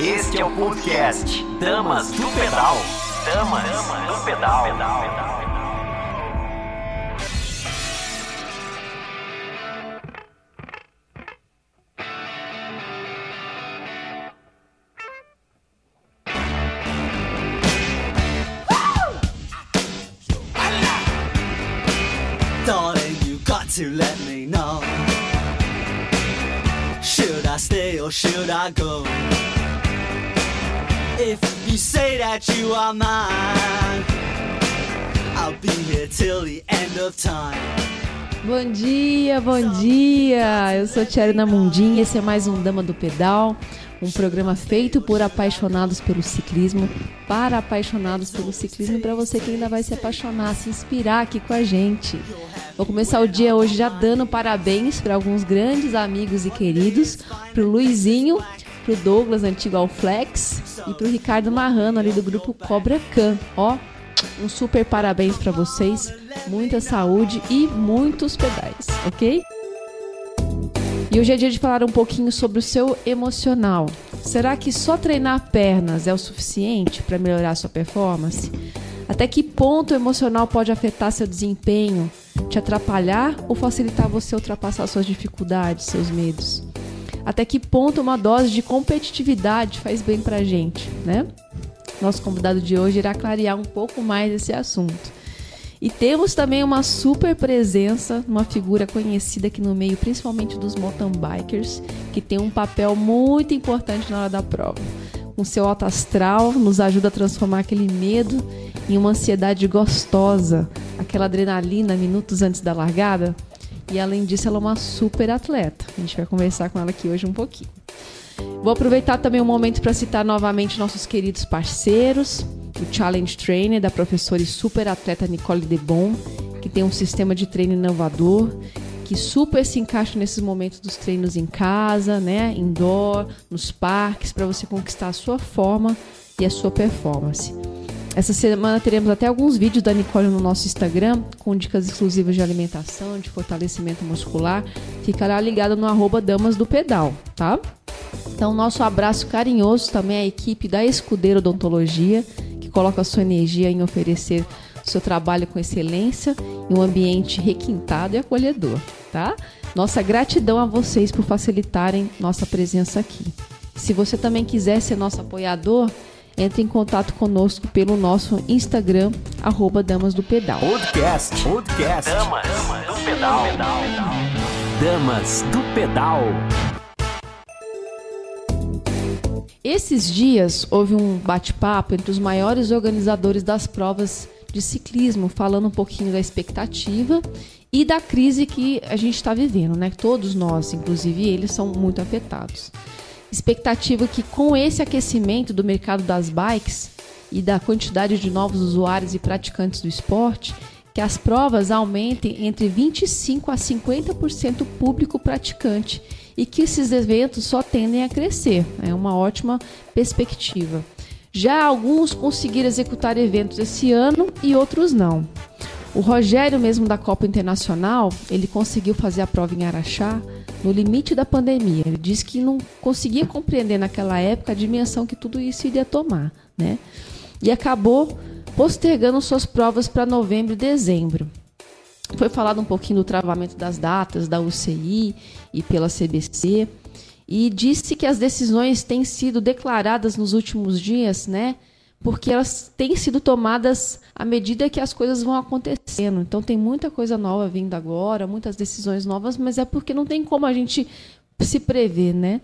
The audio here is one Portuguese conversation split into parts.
Este é o podcast Damas do Pedal. Damas do Pedal. Darling, should I go? If you say that you are mine, I'll be here till the end of time. Bom dia, bom dia! Eu sou Tiarina Mundim esse é mais um Dama do Pedal, um programa feito por apaixonados pelo ciclismo, para apaixonados pelo ciclismo, para você que ainda vai se apaixonar, se inspirar aqui com a gente. Vou começar o dia hoje já dando parabéns para alguns grandes amigos e queridos, para o Luizinho, para o Douglas, antigo Alflex, e para o Ricardo Marrano, ali do grupo Cobra Can. Ó, um super parabéns para vocês, muita saúde e muitos pedais, ok? E hoje é dia de falar um pouquinho sobre o seu emocional. Será que só treinar pernas é o suficiente para melhorar sua performance? Até que ponto o emocional pode afetar seu desempenho, te atrapalhar ou facilitar você ultrapassar suas dificuldades, seus medos? Até que ponto uma dose de competitividade faz bem pra gente, né? Nosso convidado de hoje irá clarear um pouco mais esse assunto. E temos também uma super presença, uma figura conhecida aqui no meio, principalmente dos mountain bikers, que tem um papel muito importante na hora da prova. Com seu alto astral, nos ajuda a transformar aquele medo em uma ansiedade gostosa, aquela adrenalina minutos antes da largada. E além disso, ela é uma super atleta. A gente vai conversar com ela aqui hoje um pouquinho. Vou aproveitar também o um momento para citar novamente nossos queridos parceiros, o Challenge Trainer da professora e super atleta Nicole Debon, que tem um sistema de treino inovador, que super se encaixa nesses momentos dos treinos em casa, né, indoor, nos parques, para você conquistar a sua forma e a sua performance. Essa semana teremos até alguns vídeos da Nicole no nosso Instagram, com dicas exclusivas de alimentação, de fortalecimento muscular. Ficará ligado no arroba Damas do Pedal, tá? Então, nosso abraço carinhoso também à equipe da Escudeiro Odontologia, que coloca a sua energia em oferecer seu trabalho com excelência em um ambiente requintado e acolhedor, tá? Nossa gratidão a vocês por facilitarem nossa presença aqui. Se você também quiser ser nosso apoiador, entre em contato conosco pelo nosso Instagram, arroba Damas do Pedal. Podcast. Podcast. Damas do Pedal. Damas do Pedal. Esses dias houve um bate-papo entre os maiores organizadores das provas de ciclismo, falando um pouquinho da expectativa e da crise que a gente está vivendo, né? Todos nós, inclusive eles, são muito afetados. Expectativa que com esse aquecimento do mercado das bikes e da quantidade de novos usuários e praticantes do esporte, que as provas aumentem entre 25 a 50% público praticante e que esses eventos só tendem a crescer. É uma ótima perspectiva. Já alguns conseguiram executar eventos esse ano e outros não. O Rogério, mesmo da Copa Internacional, ele conseguiu fazer a prova em Araxá no limite da pandemia. Ele disse que não conseguia compreender naquela época a dimensão que tudo isso iria tomar, né? E acabou postergando suas provas para novembro e dezembro. Foi falado um pouquinho do travamento das datas da UCI e pela CBC e disse que as decisões têm sido declaradas nos últimos dias, né? Porque elas têm sido tomadas à medida que as coisas vão acontecendo. Então tem muita coisa nova vindo agora, muitas decisões novas, mas é porque não tem como a gente se prever, né?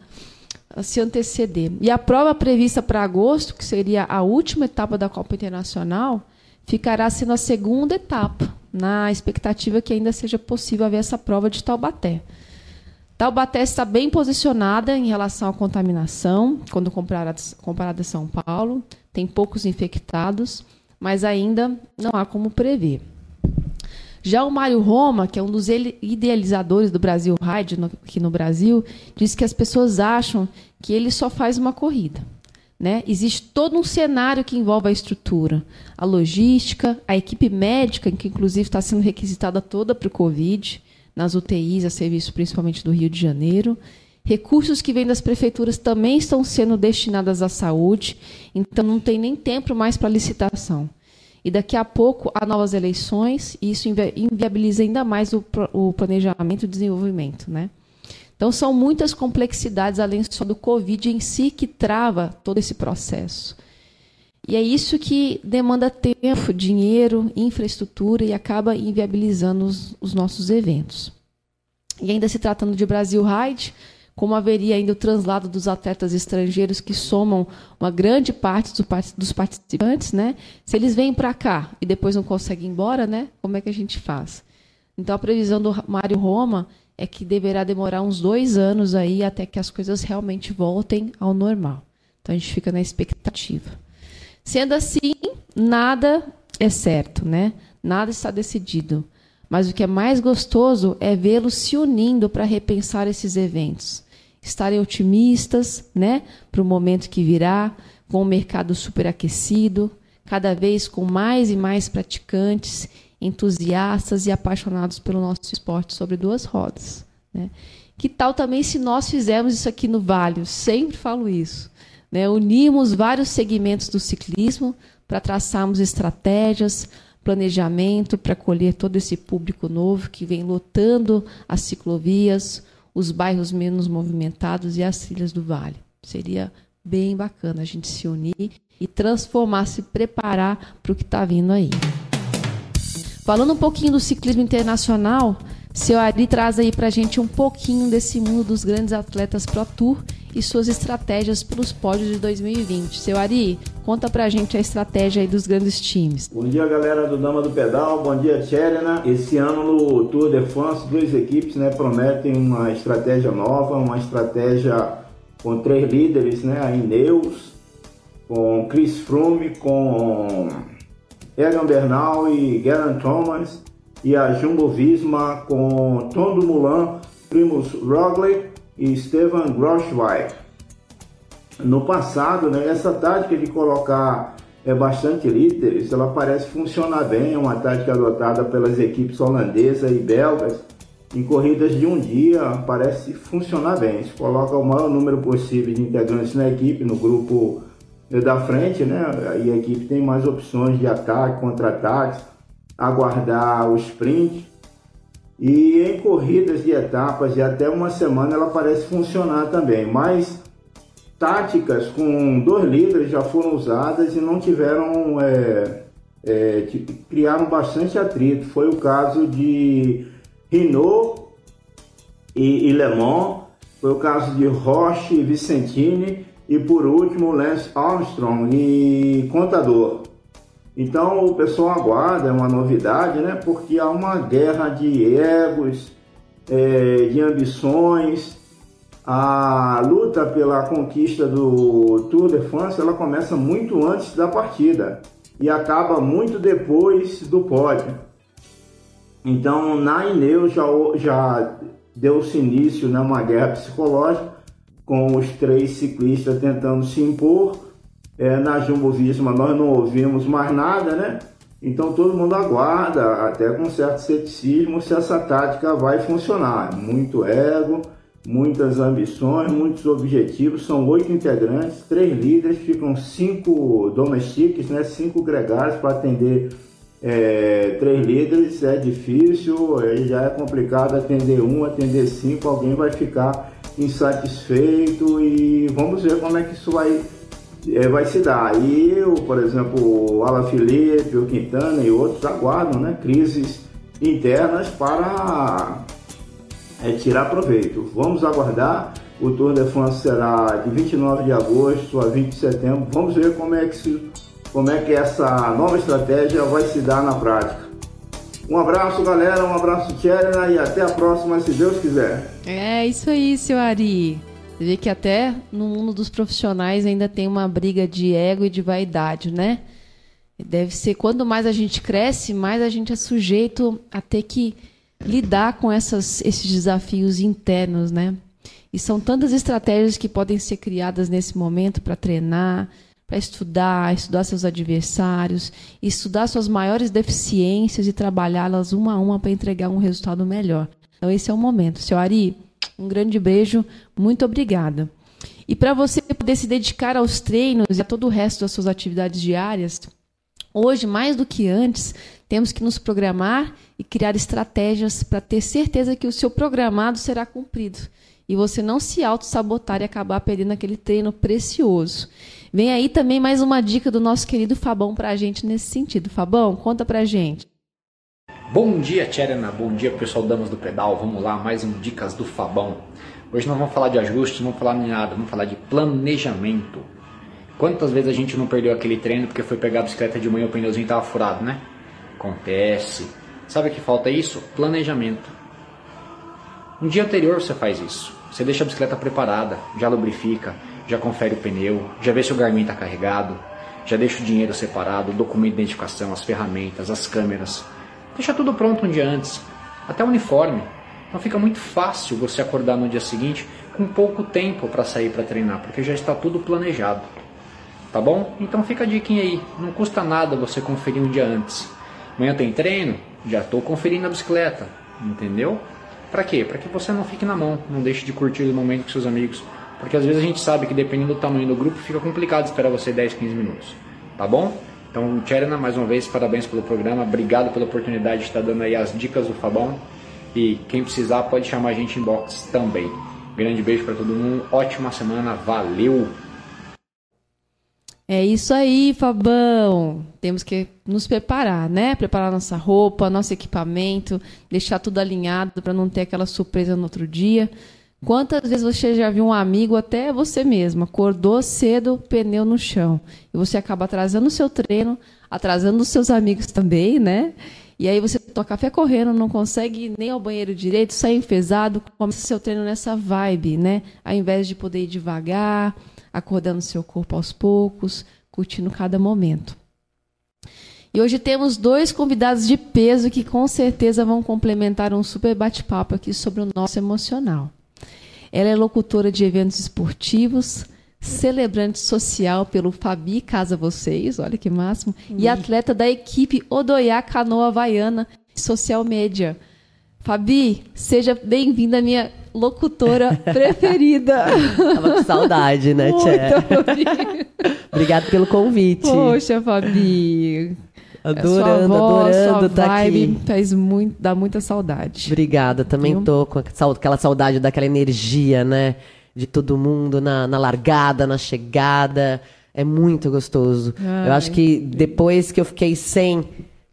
Se anteceder. E a prova prevista para agosto, que seria a última etapa da Copa Internacional, ficará sendo a segunda etapa, na expectativa que ainda seja possível haver essa prova de Taubaté. Taubaté está bem posicionada em relação à contaminação, quando comparada, a São Paulo. Tem poucos infectados, mas ainda não há como prever. Já o Mário Roma, que é um dos idealizadores do Brasil Ride aqui no Brasil, diz que as pessoas acham que ele só faz uma corrida. Né? Existe todo um cenário que envolve a estrutura, a logística, a equipe médica, que inclusive está sendo requisitada toda para o Covid, nas UTIs, a serviço principalmente do Rio de Janeiro, Recursos que vêm das prefeituras também estão sendo destinados à saúde, então não tem nem tempo mais para licitação. E daqui a pouco há novas eleições e isso inviabiliza ainda mais o, o planejamento e o desenvolvimento. Né? Então são muitas complexidades, além só do Covid em si, que trava todo esse processo. E é isso que demanda tempo, dinheiro, infraestrutura e acaba inviabilizando os, os nossos eventos. E ainda se tratando de Brasil Ride, como haveria ainda o translado dos atletas estrangeiros que somam uma grande parte dos participantes, né? Se eles vêm para cá e depois não conseguem ir embora, né? Como é que a gente faz? Então a previsão do Mário Roma é que deverá demorar uns dois anos aí até que as coisas realmente voltem ao normal. Então a gente fica na expectativa. Sendo assim, nada é certo, né? Nada está decidido. Mas o que é mais gostoso é vê-los se unindo para repensar esses eventos estarem otimistas, né, para o momento que virá, com o mercado superaquecido, cada vez com mais e mais praticantes, entusiastas e apaixonados pelo nosso esporte sobre duas rodas. Né? Que tal também se nós fizermos isso aqui no Vale? Eu sempre falo isso. Né? Unimos vários segmentos do ciclismo para traçarmos estratégias, planejamento para acolher todo esse público novo que vem lotando as ciclovias, os bairros menos movimentados e as trilhas do vale. Seria bem bacana a gente se unir e transformar, se preparar para o que está vindo aí. Falando um pouquinho do ciclismo internacional, seu Ari traz aí para a gente um pouquinho desse mundo dos grandes atletas Pro Tour e suas estratégias para os pódios de 2020. Seu Ari, conta pra gente a estratégia aí dos grandes times. Bom dia, galera do Dama do Pedal. Bom dia, Tcherena. Esse ano no Tour de France, duas equipes né, prometem uma estratégia nova, uma estratégia com três líderes, né? A Ineus, com Chris Froome, com Egan Bernal e Geraint Thomas e a Jumbo Visma com Tom Dumoulin, Primus Roglic e Stefan Groschweig. No passado, né, essa tática de colocar é, bastante líderes, ela parece funcionar bem, é uma tática adotada pelas equipes holandesas e belgas. Em corridas de um dia, parece funcionar bem. Se coloca o maior número possível de integrantes na equipe, no grupo da frente, né? E a equipe tem mais opções de ataque, contra-ataques, aguardar o sprint e em corridas de etapas de até uma semana ela parece funcionar também, mas táticas com dois líderes já foram usadas e não tiveram é, é, criaram bastante atrito. Foi o caso de Renault e, e Le Mans, foi o caso de Roche e Vicentini e por último Lance Armstrong e Contador. Então o pessoal aguarda, é uma novidade, né? Porque há uma guerra de egos, é, de ambições. A luta pela conquista do Tour de France ela começa muito antes da partida e acaba muito depois do pódio. Então na Ineu já, já deu-se início né, guerra psicológica com os três ciclistas tentando se impor é, na Jumbo Visma nós não ouvimos mais nada, né? Então todo mundo aguarda, até com certo ceticismo, se essa tática vai funcionar. Muito ego, muitas ambições, muitos objetivos. São oito integrantes, três líderes, ficam cinco domestiques, né? cinco gregários para atender é, três líderes. É difícil, já é complicado atender um, atender cinco, alguém vai ficar insatisfeito e vamos ver como é que isso vai é, vai se dar. E eu, por exemplo, o Ala Felipe, o Quintana e outros aguardam né, crises internas para é, tirar proveito. Vamos aguardar. O Tour de France será de 29 de agosto a 20 de setembro. Vamos ver como é que, se, como é que essa nova estratégia vai se dar na prática. Um abraço, galera. Um abraço, Tcherna. E até a próxima, se Deus quiser. É isso aí, seu Ari. Você vê que até no mundo dos profissionais ainda tem uma briga de ego e de vaidade, né? Deve ser quanto mais a gente cresce, mais a gente é sujeito a ter que lidar com essas, esses desafios internos, né? E são tantas estratégias que podem ser criadas nesse momento para treinar, para estudar, estudar seus adversários, estudar suas maiores deficiências e trabalhá-las uma a uma para entregar um resultado melhor. Então esse é o momento. Seu Ari, Um grande beijo, muito obrigada. E para você poder se dedicar aos treinos e a todo o resto das suas atividades diárias, hoje, mais do que antes, temos que nos programar e criar estratégias para ter certeza que o seu programado será cumprido e você não se auto-sabotar e acabar perdendo aquele treino precioso. Vem aí também mais uma dica do nosso querido Fabão para a gente nesse sentido. Fabão, conta para a gente. Bom dia, Tcherena. Bom dia, pessoal Damas do Pedal. Vamos lá, mais um Dicas do Fabão. Hoje não vamos falar de ajustes, não vamos falar de nada, vamos falar de planejamento. Quantas vezes a gente não perdeu aquele treino porque foi pegar a bicicleta de manhã e o pneuzinho estava furado, né? Acontece. Sabe o que falta isso? Planejamento. Um dia anterior você faz isso. Você deixa a bicicleta preparada, já lubrifica, já confere o pneu, já vê se o Garmin está carregado, já deixa o dinheiro separado, o documento de identificação, as ferramentas, as câmeras. Deixa tudo pronto um dia antes, até o uniforme. Então fica muito fácil você acordar no dia seguinte com pouco tempo para sair para treinar, porque já está tudo planejado. Tá bom? Então fica a dica aí, não custa nada você conferir um dia antes. Amanhã tem treino? Já estou conferindo a bicicleta, entendeu? Para quê? Para que você não fique na mão, não deixe de curtir o momento com seus amigos. Porque às vezes a gente sabe que dependendo do tamanho do grupo fica complicado esperar você 10, 15 minutos. Tá bom? Então, Tcherna, mais uma vez, parabéns pelo programa. Obrigado pela oportunidade de estar dando aí as dicas do Fabão. E quem precisar pode chamar a gente em box também. Grande beijo para todo mundo. Ótima semana. Valeu! É isso aí, Fabão. Temos que nos preparar, né? Preparar nossa roupa, nosso equipamento, deixar tudo alinhado para não ter aquela surpresa no outro dia. Quantas vezes você já viu um amigo, até você mesmo, acordou cedo, pneu no chão, e você acaba atrasando o seu treino, atrasando os seus amigos também, né? E aí você toma café correndo, não consegue nem ao banheiro direito, sai enfesado, começa seu treino nessa vibe, né? Ao invés de poder ir devagar, acordando seu corpo aos poucos, curtindo cada momento. E hoje temos dois convidados de peso que com certeza vão complementar um super bate-papo aqui sobre o nosso emocional. Ela é locutora de eventos esportivos, celebrante social pelo Fabi Casa Vocês, olha que máximo, e atleta da equipe Odoiá Canoa Havaiana Social Média. Fabi, seja bem-vinda, minha locutora preferida. Tava com saudade, né, Tchê? Obrigado pelo convite. Poxa, Fabi. Adorando, voz, adorando estar tá aqui. Faz muito, dá muita saudade. Obrigada, também Viu? tô com aquela saudade daquela energia, né? De todo mundo na, na largada, na chegada. É muito gostoso. Ai. Eu acho que depois que eu fiquei sem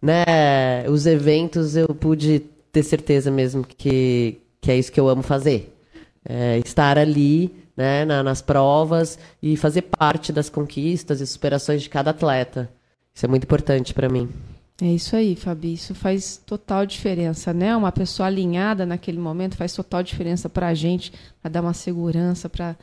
né, os eventos, eu pude ter certeza mesmo que, que é isso que eu amo fazer. É estar ali né, na, nas provas e fazer parte das conquistas e superações de cada atleta. Isso é muito importante para mim. É isso aí, Fabi. Isso faz total diferença, né? Uma pessoa alinhada naquele momento faz total diferença para a gente, para dar uma segurança, para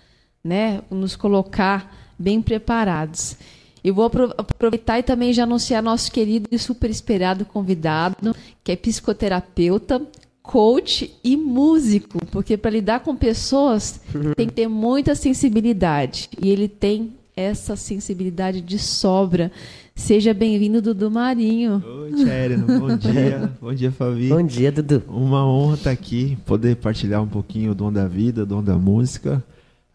né, nos colocar bem preparados. Eu vou aproveitar e também já anunciar nosso querido e super esperado convidado, que é psicoterapeuta, coach e músico, porque para lidar com pessoas tem que ter muita sensibilidade e ele tem essa sensibilidade de sobra. Seja bem-vindo, Dudu Marinho. Oi, Tcherno. Bom dia. Bom dia, Fabi. Bom dia, Dudu. Uma honra estar aqui, poder partilhar um pouquinho do dom da vida, do dom da música,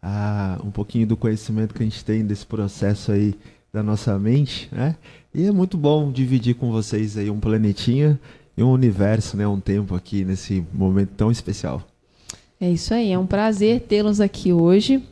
ah, um pouquinho do conhecimento que a gente tem desse processo aí da nossa mente, né? E é muito bom dividir com vocês aí um planetinha e um universo, né, um tempo aqui nesse momento tão especial. É isso aí, é um prazer tê-los aqui hoje.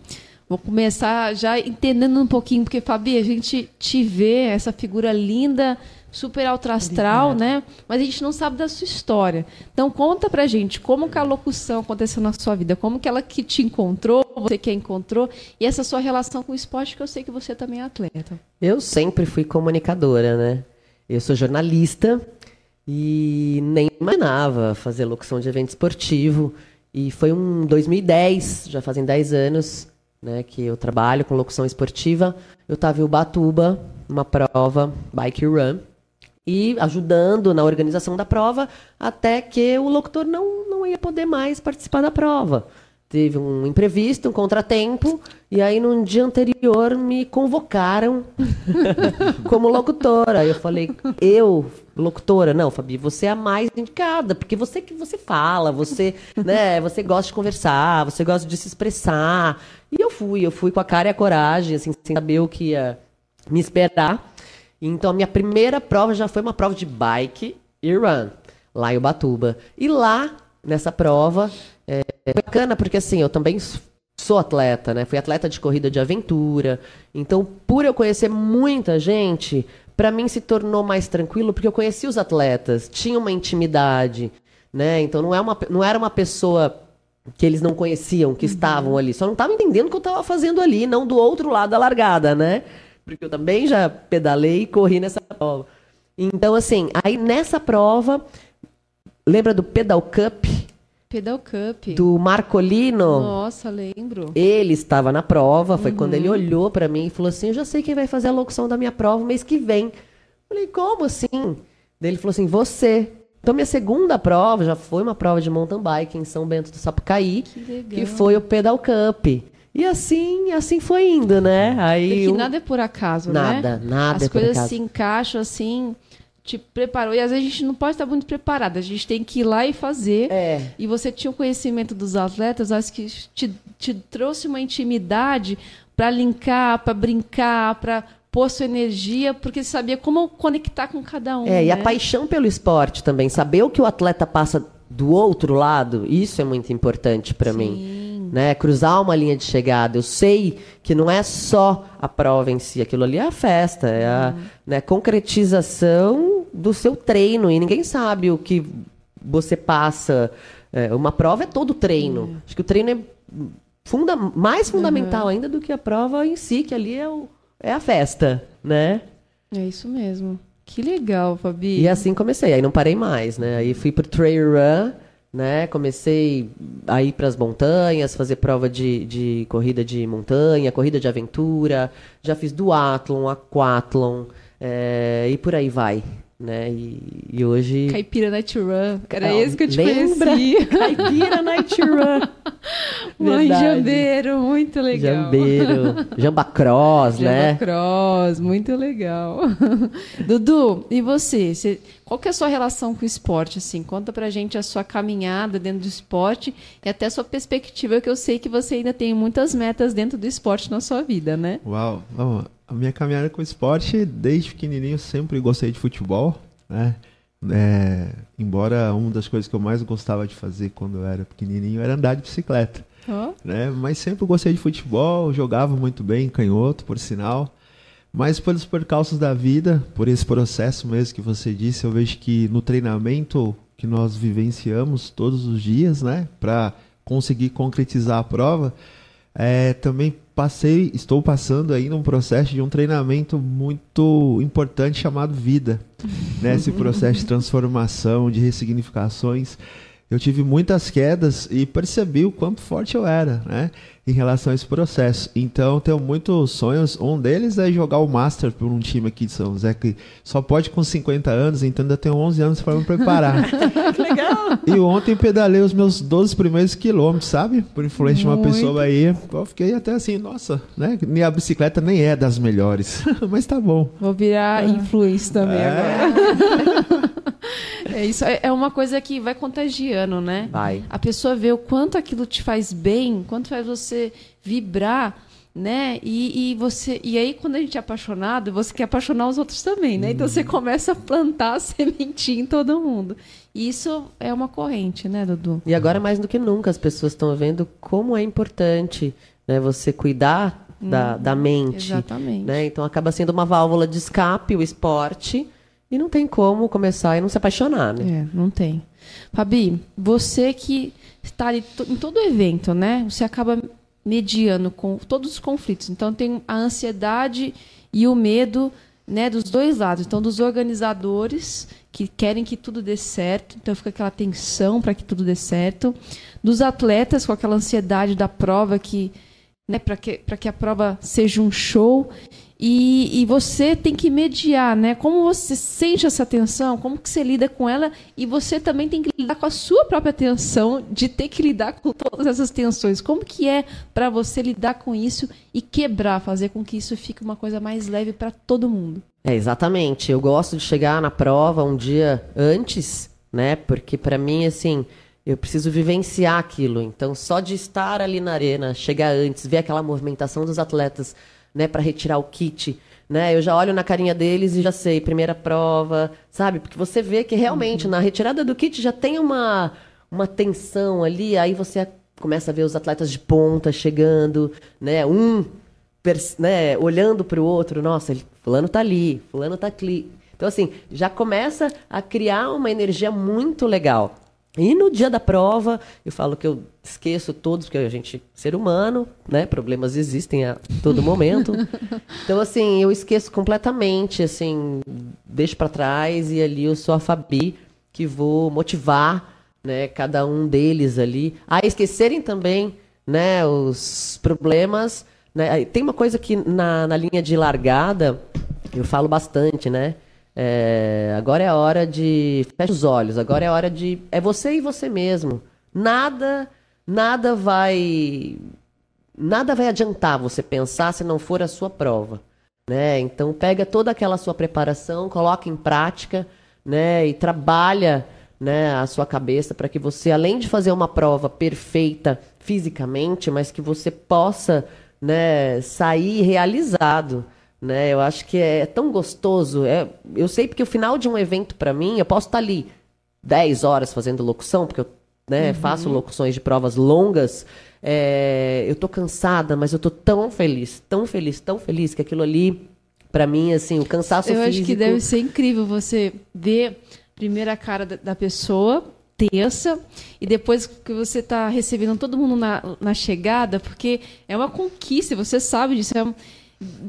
Vou começar já entendendo um pouquinho, porque, Fabi, a gente te vê, essa figura linda, super astral, né? Mas a gente não sabe da sua história. Então, conta pra gente como que a locução aconteceu na sua vida, como que ela que te encontrou, você que a encontrou, e essa sua relação com o esporte, que eu sei que você também é atleta. Eu sempre fui comunicadora, né? Eu sou jornalista, e nem imaginava fazer locução de evento esportivo. E foi um 2010, já fazem 10 anos, né, que eu trabalho com locução esportiva. Eu estava em Ubatuba, uma prova bike run, e ajudando na organização da prova, até que o locutor não, não ia poder mais participar da prova. Teve um imprevisto, um contratempo, e aí no dia anterior me convocaram como locutora. Eu falei, eu, locutora, não, Fabi, você é a mais indicada, porque você que você fala, você, né, você gosta de conversar, você gosta de se expressar. E eu fui, eu fui com a cara e a coragem, assim, sem saber o que ia me esperar. Então a minha primeira prova já foi uma prova de bike e run, lá em Ubatuba. E lá, nessa prova, é, bacana porque assim, eu também sou atleta, né? Fui atleta de corrida de aventura. Então, por eu conhecer muita gente, para mim se tornou mais tranquilo porque eu conheci os atletas, tinha uma intimidade, né? Então não, é uma, não era uma pessoa que eles não conheciam, que uhum. estavam ali, só não estavam entendendo o que eu estava fazendo ali, não do outro lado da largada, né? Porque eu também já pedalei e corri nessa prova. Então, assim, aí nessa prova, lembra do Pedal Cup? Pedal Cup. Do Marcolino. Nossa, lembro. Ele estava na prova, foi uhum. quando ele olhou para mim e falou assim: Eu já sei quem vai fazer a locução da minha prova mês que vem. Falei, como assim? Daí ele falou assim: Você. Então, minha segunda prova já foi uma prova de mountain bike em São Bento do Sapucaí, que, que foi o Pedal Cup. E assim, assim foi indo, né? Aí Porque nada é por acaso, nada, né? Nada, nada As é coisas se encaixam assim, te preparou. E às vezes a gente não pode estar muito preparada, a gente tem que ir lá e fazer. É. E você tinha o conhecimento dos atletas, acho que te, te trouxe uma intimidade para linkar, para brincar, para pôr sua energia, porque você sabia como conectar com cada um. É, né? e a né? paixão pelo esporte também, saber o que o atleta passa do outro lado, isso é muito importante para mim né? Cruzar uma linha de chegada. Eu sei que não é só a prova em si, aquilo ali é a festa, é a uhum. né, concretização do seu treino. E ninguém sabe o que você passa. É, uma prova é todo treino. Uhum. Acho que o treino é funda mais fundamental uhum. ainda do que a prova em si, que ali é, o, é a festa, né? É isso mesmo. Que legal, Fabi. E assim comecei, aí não parei mais, né? Aí fui pro trail run, né? Comecei a ir para as montanhas, fazer prova de, de corrida de montanha, corrida de aventura, já fiz duatlon, aquatlon, é, e por aí vai. Né? E, e hoje. Caipira Night Run. Era ah, esse que eu te lembra? conhecia. Caipira Night Run. Mãe Jambeiro, muito legal. Jambeiro. Jambacross, né? Jambacross, muito legal. Dudu, e você? você? Qual que é a sua relação com o esporte? Assim? Conta pra gente a sua caminhada dentro do esporte e até a sua perspectiva, que eu sei que você ainda tem muitas metas dentro do esporte na sua vida, né? Uau, vamos a minha caminhada com o esporte, desde pequenininho, sempre gostei de futebol, né? É, embora uma das coisas que eu mais gostava de fazer quando eu era pequenininho era andar de bicicleta. Oh. Né? Mas sempre gostei de futebol, jogava muito bem, canhoto, por sinal. Mas pelos percalços da vida, por esse processo mesmo que você disse, eu vejo que no treinamento que nós vivenciamos todos os dias, né, para conseguir concretizar a prova, é, também passei, estou passando ainda um processo de um treinamento muito importante chamado vida. Nesse né? processo de transformação, de ressignificações eu tive muitas quedas e percebi o quanto forte eu era, né? Em relação a esse processo. Então, tenho muitos sonhos. Um deles é jogar o Master por um time aqui de São José que só pode com 50 anos, então ainda tenho 11 anos para me preparar. que legal! E ontem pedalei os meus 12 primeiros quilômetros, sabe? Por influência de uma pessoa aí. Eu fiquei até assim, nossa, né? Minha bicicleta nem é das melhores, mas tá bom. Vou virar é. influência também é. agora. É isso, é, é uma coisa que vai contagiando, né? Vai. A pessoa vê o quanto aquilo te faz bem, quanto faz você vibrar, né? E, e você e aí quando a gente é apaixonado, você quer apaixonar os outros também, né? Então você uhum. começa a plantar a sementinha em todo mundo. E isso é uma corrente, né, Dudu? E agora mais do que nunca as pessoas estão vendo como é importante, né, você cuidar da, hum, da mente. Exatamente. Né? Então acaba sendo uma válvula de escape o esporte e não tem como começar e não se apaixonar, né? É, não tem. Fabi, você que está ali em todo evento, né? Você acaba mediando com todos os conflitos. Então tem a ansiedade e o medo, né, dos dois lados. Então dos organizadores que querem que tudo dê certo, então fica aquela tensão para que tudo dê certo. Dos atletas com aquela ansiedade da prova que, né, para que para que a prova seja um show E, e você tem que mediar, né? Como você sente essa tensão, como que você lida com ela, e você também tem que lidar com a sua própria tensão de ter que lidar com todas essas tensões. Como que é para você lidar com isso e quebrar, fazer com que isso fique uma coisa mais leve para todo mundo? É, exatamente. Eu gosto de chegar na prova um dia antes, né? Porque para mim, assim, eu preciso vivenciar aquilo. Então, só de estar ali na arena, chegar antes, ver aquela movimentação dos atletas né, para retirar o kit. Né? Eu já olho na carinha deles e já sei, primeira prova, sabe? Porque você vê que realmente uhum. na retirada do kit já tem uma, uma tensão ali, aí você começa a ver os atletas de ponta chegando, né? Um né, olhando para o outro, nossa, ele, fulano tá ali, fulano tá ali. Então, assim, já começa a criar uma energia muito legal. E no dia da prova, eu falo que eu esqueço todos, porque a gente, ser humano, né? Problemas existem a todo momento. então, assim, eu esqueço completamente, assim, deixo para trás e ali eu sou a Fabi que vou motivar, né? Cada um deles ali a esquecerem também, né? Os problemas. Né? Tem uma coisa que na, na linha de largada eu falo bastante, né? É, agora é a hora de. Fecha os olhos, agora é a hora de. É você e você mesmo. Nada, nada vai. Nada vai adiantar você pensar se não for a sua prova. Né? Então pega toda aquela sua preparação, coloca em prática, né? E trabalha né, a sua cabeça para que você, além de fazer uma prova perfeita fisicamente, mas que você possa né, sair realizado né? Eu acho que é tão gostoso. É, eu sei porque o final de um evento para mim, eu posso estar tá ali 10 horas fazendo locução, porque eu né, uhum. faço locuções de provas longas. É, eu tô cansada, mas eu tô tão feliz, tão feliz, tão feliz que aquilo ali, para mim, assim, o cansaço eu físico... Eu acho que deve ser incrível você ver primeiro a cara da, da pessoa, tensa, e depois que você está recebendo todo mundo na, na chegada, porque é uma conquista, você sabe disso, é um,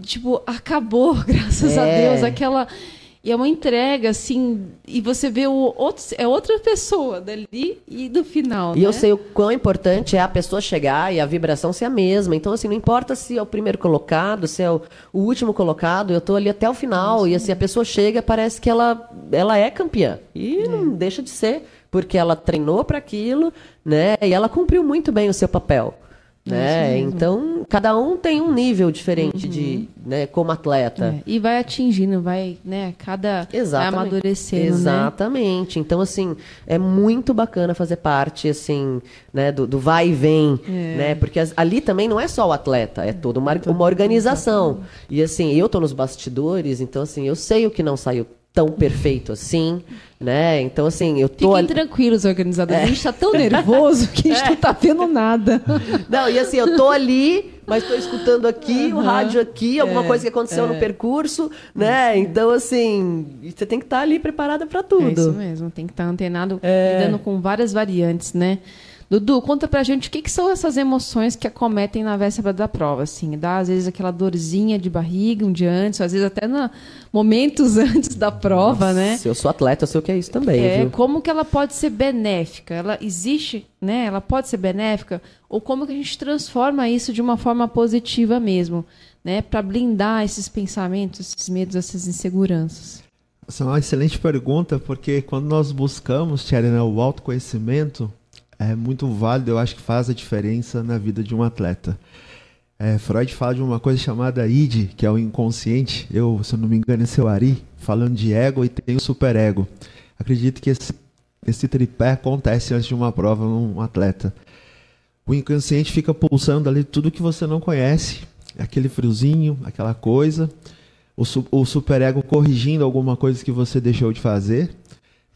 tipo, acabou, graças é. a Deus, aquela e é uma entrega assim, e você vê o outro é outra pessoa dali e do final, E né? eu sei o quão importante é a pessoa chegar e a vibração ser a mesma. Então assim, não importa se é o primeiro colocado, se é o, o último colocado, eu estou ali até o final Isso. e assim a pessoa chega, parece que ela ela é campeã. E é. não deixa de ser, porque ela treinou para aquilo, né? E ela cumpriu muito bem o seu papel. Né? Então, cada um tem um nível diferente uhum. de, né, como atleta. É, e vai atingindo, vai, né, cada Exatamente. vai amadurecendo, né? Exatamente. Né? Então, assim, é muito bacana fazer parte, assim, né, do, do vai e vem, é. né? Porque as, ali também não é só o atleta, é toda uma, uma organização. E, assim, eu tô nos bastidores, então, assim, eu sei o que não saiu tão perfeito assim, né? Então, assim, eu tô... Fiquem ali... tranquilos, organizadores. É. A gente tá tão nervoso que a gente é. não tá vendo nada. Não, e assim, eu tô ali, mas tô escutando aqui, uhum. o rádio aqui, alguma é. coisa que aconteceu é. no percurso, né? Então, assim, você tem que estar tá ali preparada para tudo. É isso mesmo, tem que estar tá antenado, é. lidando com várias variantes, né? Dudu, conta pra gente o que, que, são essas emoções que acometem na véspera da prova, assim, dá às vezes aquela dorzinha de barriga um dia antes, às vezes até na, momentos antes da prova, Nossa, né? Se eu sou atleta, eu sei o que é isso também, É, viu? como que ela pode ser benéfica? Ela existe, né? Ela pode ser benéfica ou como que a gente transforma isso de uma forma positiva mesmo, né, para blindar esses pensamentos, esses medos, essas inseguranças? Essa é uma excelente pergunta, porque quando nós buscamos, Tiana, né, o autoconhecimento, é muito válido, eu acho que faz a diferença na vida de um atleta. É, Freud fala de uma coisa chamada id, que é o inconsciente. Eu, se eu não me engano, é seu Ari, falando de ego e tem o superego. Acredito que esse, esse tripé acontece antes de uma prova num atleta. O inconsciente fica pulsando ali tudo que você não conhece, aquele friozinho, aquela coisa. O, o superego corrigindo alguma coisa que você deixou de fazer.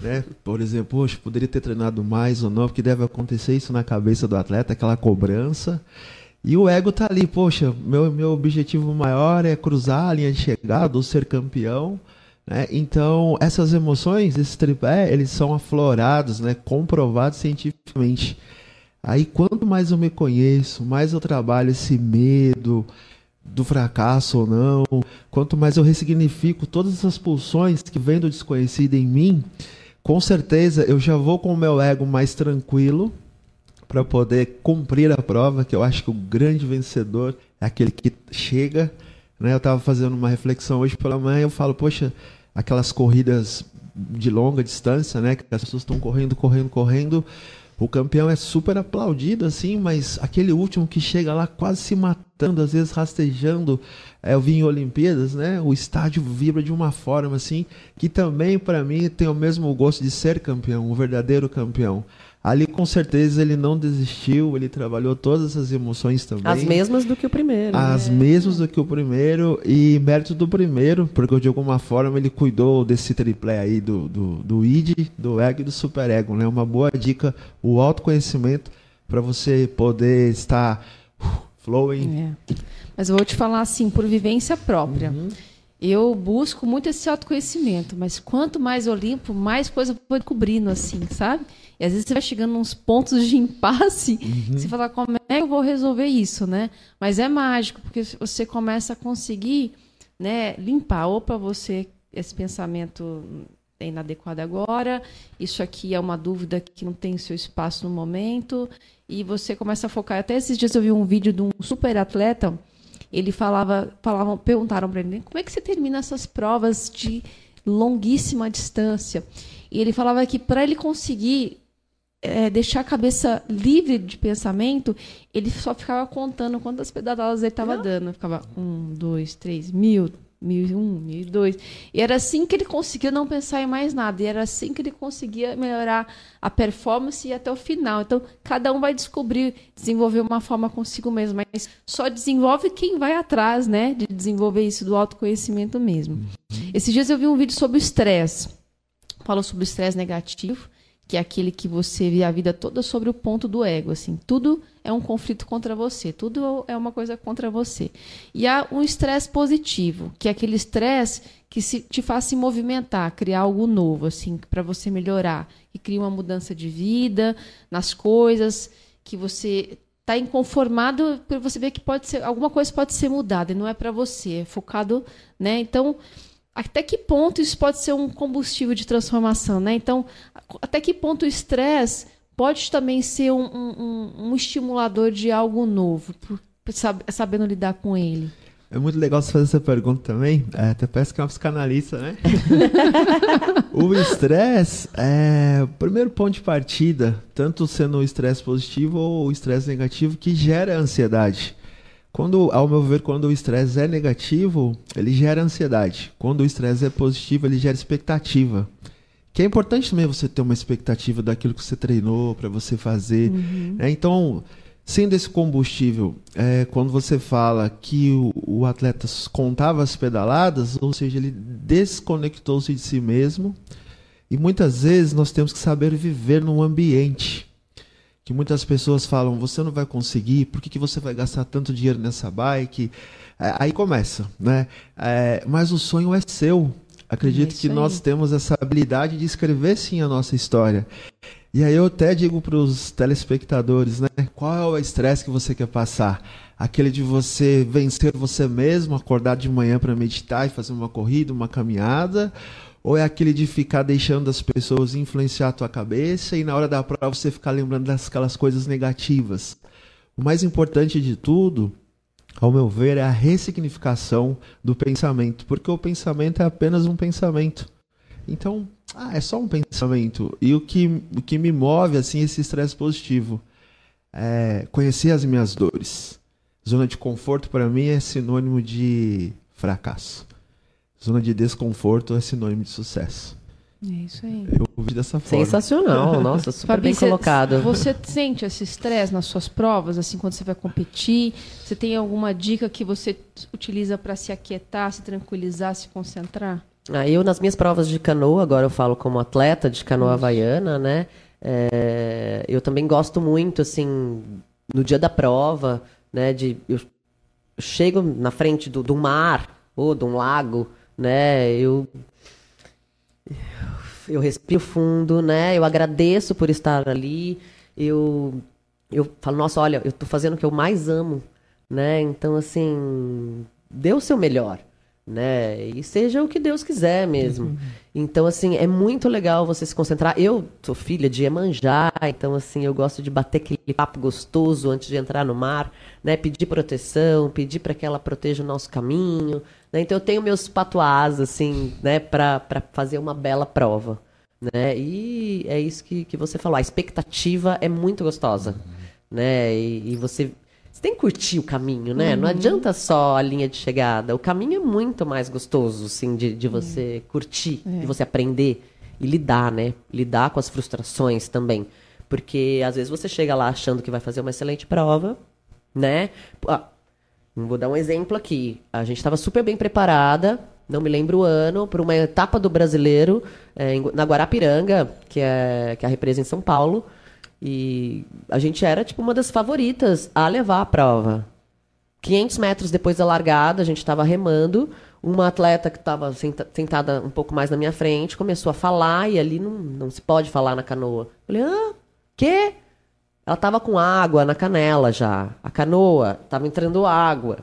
Né? Por exemplo, poxa, poderia ter treinado mais ou não, porque deve acontecer isso na cabeça do atleta, aquela cobrança. E o ego tá ali, poxa, meu, meu objetivo maior é cruzar a linha de chegada ou ser campeão. Né? Então, essas emoções, esses tripé, eles são aflorados, né? comprovados cientificamente. Aí, quanto mais eu me conheço, mais eu trabalho esse medo do fracasso ou não, quanto mais eu ressignifico todas essas pulsões que vêm do desconhecido em mim, com certeza eu já vou com o meu ego mais tranquilo para poder cumprir a prova, que eu acho que o grande vencedor é aquele que chega, Né? Eu estava fazendo uma reflexão hoje pela manhã, eu falo, poxa, aquelas corridas de longa distância, né, que as pessoas estão correndo, correndo, correndo, o campeão é super aplaudido, assim, mas aquele último que chega lá quase se matando, às vezes rastejando, é, eu vi em Olimpíadas, né? O estádio vibra de uma forma, assim, que também, para mim, tem o mesmo gosto de ser campeão, um verdadeiro campeão. Ali, com certeza, ele não desistiu, ele trabalhou todas as emoções também. As mesmas do que o primeiro. As né? mesmas do que o primeiro, e mérito do primeiro, porque de alguma forma ele cuidou desse triplé aí do, do, do id, do ego e do superego, né? Uma boa dica, o autoconhecimento, para você poder estar uh, flowing. É. Mas eu vou te falar assim, por vivência própria. Uhum. Eu busco muito esse autoconhecimento, mas quanto mais eu limpo, mais coisa eu vou descobrindo, assim, sabe? E às vezes você vai chegando nos pontos de impasse, uhum. você fala, como é que eu vou resolver isso, né? Mas é mágico, porque você começa a conseguir né, limpar. Opa, você, esse pensamento é inadequado agora, isso aqui é uma dúvida que não tem seu espaço no momento, e você começa a focar. Até esses dias eu vi um vídeo de um super atleta, ele falava, falavam, perguntaram para ele, como é que você termina essas provas de longuíssima distância? E ele falava que para ele conseguir é, deixar a cabeça livre de pensamento, ele só ficava contando quantas pedaladas ele estava dando. Ficava um, dois, três, mil, mil e um, mil e dois. E era assim que ele conseguia não pensar em mais nada. E era assim que ele conseguia melhorar a performance e até o final. Então, cada um vai descobrir, desenvolver uma forma consigo mesmo. Mas só desenvolve quem vai atrás, né? De desenvolver isso do autoconhecimento mesmo. Uhum. Esses dias eu vi um vídeo sobre o estresse. Falou sobre o estresse negativo que é aquele que você vê a vida toda sobre o ponto do ego, assim, tudo é um conflito contra você, tudo é uma coisa contra você. E há um estresse positivo, que é aquele estresse que se, te faz se movimentar, criar algo novo, assim, para você melhorar, que cria uma mudança de vida nas coisas, que você está inconformado você ver que pode ser alguma coisa pode ser mudada e não é para você, é focado, né? Então até que ponto isso pode ser um combustível de transformação, né? Então, até que ponto o estresse pode também ser um, um, um estimulador de algo novo, sabendo lidar com ele? É muito legal você fazer essa pergunta também. É, até parece que é uma psicanalista, né? o estresse é o primeiro ponto de partida, tanto sendo o estresse positivo ou o estresse negativo, que gera ansiedade. Quando, ao meu ver, quando o estresse é negativo, ele gera ansiedade. Quando o estresse é positivo, ele gera expectativa. Que é importante também você ter uma expectativa daquilo que você treinou para você fazer. Uhum. É, então, sendo esse combustível, é, quando você fala que o, o, atleta contava as pedaladas, ou seja, ele desconectou-se de si mesmo. E muitas vezes nós temos que saber viver num ambiente que muitas pessoas falam, você não vai conseguir, por que, que você vai gastar tanto dinheiro nessa bike? É, aí começa, né? É, mas o sonho é seu. Acredito é que aí. nós temos essa habilidade de escrever sim a nossa história. E aí eu até digo para os telespectadores, né? Qual é o estresse que você quer passar? Aquele de você vencer você mesmo, acordar de manhã para meditar e fazer uma corrida, uma caminhada? Ou é aquele de ficar deixando as pessoas influenciar a tua cabeça e na hora da prova você ficar lembrando daquelas coisas negativas? O mais importante de tudo, ao meu ver, é a ressignificação do pensamento, porque o pensamento é apenas um pensamento. Então, ah, é só um pensamento. E o que, o que me move, assim, esse estresse positivo, é conhecer as minhas dores. Zona de conforto, para mim, é sinônimo de fracasso. Zona de desconforto é sinônimo de sucesso. É isso aí. Eu ouvi dessa forma. Sensacional, nossa, super Fabi, bem cê, colocado. Você sente esse estresse nas suas provas, assim, quando você vai competir? Você tem alguma dica que você utiliza para se aquietar, se tranquilizar, se concentrar? Ah, eu, nas minhas provas de canoa, agora eu falo como atleta de canoa havaiana, né? É, eu também gosto muito, assim, no dia da prova, né? De, eu chego na frente do, do mar ou de um lago, né? Eu eu respiro fundo, né? Eu agradeço por estar ali. Eu eu falo, nossa, olha, eu tô fazendo o que eu mais amo, né? Então assim, dê o seu melhor, né? E seja o que Deus quiser mesmo. Então, assim, é muito legal você se concentrar. Eu sou filha de Iemanjá, então, assim, eu gosto de bater aquele papo gostoso antes de entrar no mar, né? Pedir proteção, pedir para que ela proteja o nosso caminho, né? Então, eu tenho meus patuás, assim, né? Para fazer uma bela prova, né? E é isso que, que você falou. A expectativa é muito gostosa, né? E, e você você tem que curtir o caminho, né? Não adianta só a linha de chegada. O caminho é muito mais gostoso, assim, de, de você curtir, de você aprender e lidar, né? Lidar com as frustrações também. Porque às vezes você chega lá achando que vai fazer uma excelente prova, né? Vou dar um exemplo aqui. A gente estava super bem preparada, não me lembro o ano, para uma etapa do brasileiro em- na Guarapiranga, que é, que é a represa em São Paulo. E a gente era, tipo, uma das favoritas a levar a prova. 500 metros depois da largada, a gente estava remando. Uma atleta que estava sentada um pouco mais na minha frente começou a falar e ali não, não se pode falar na canoa. Eu falei, ah, quê? Ela estava com água na canela já. A canoa estava entrando água.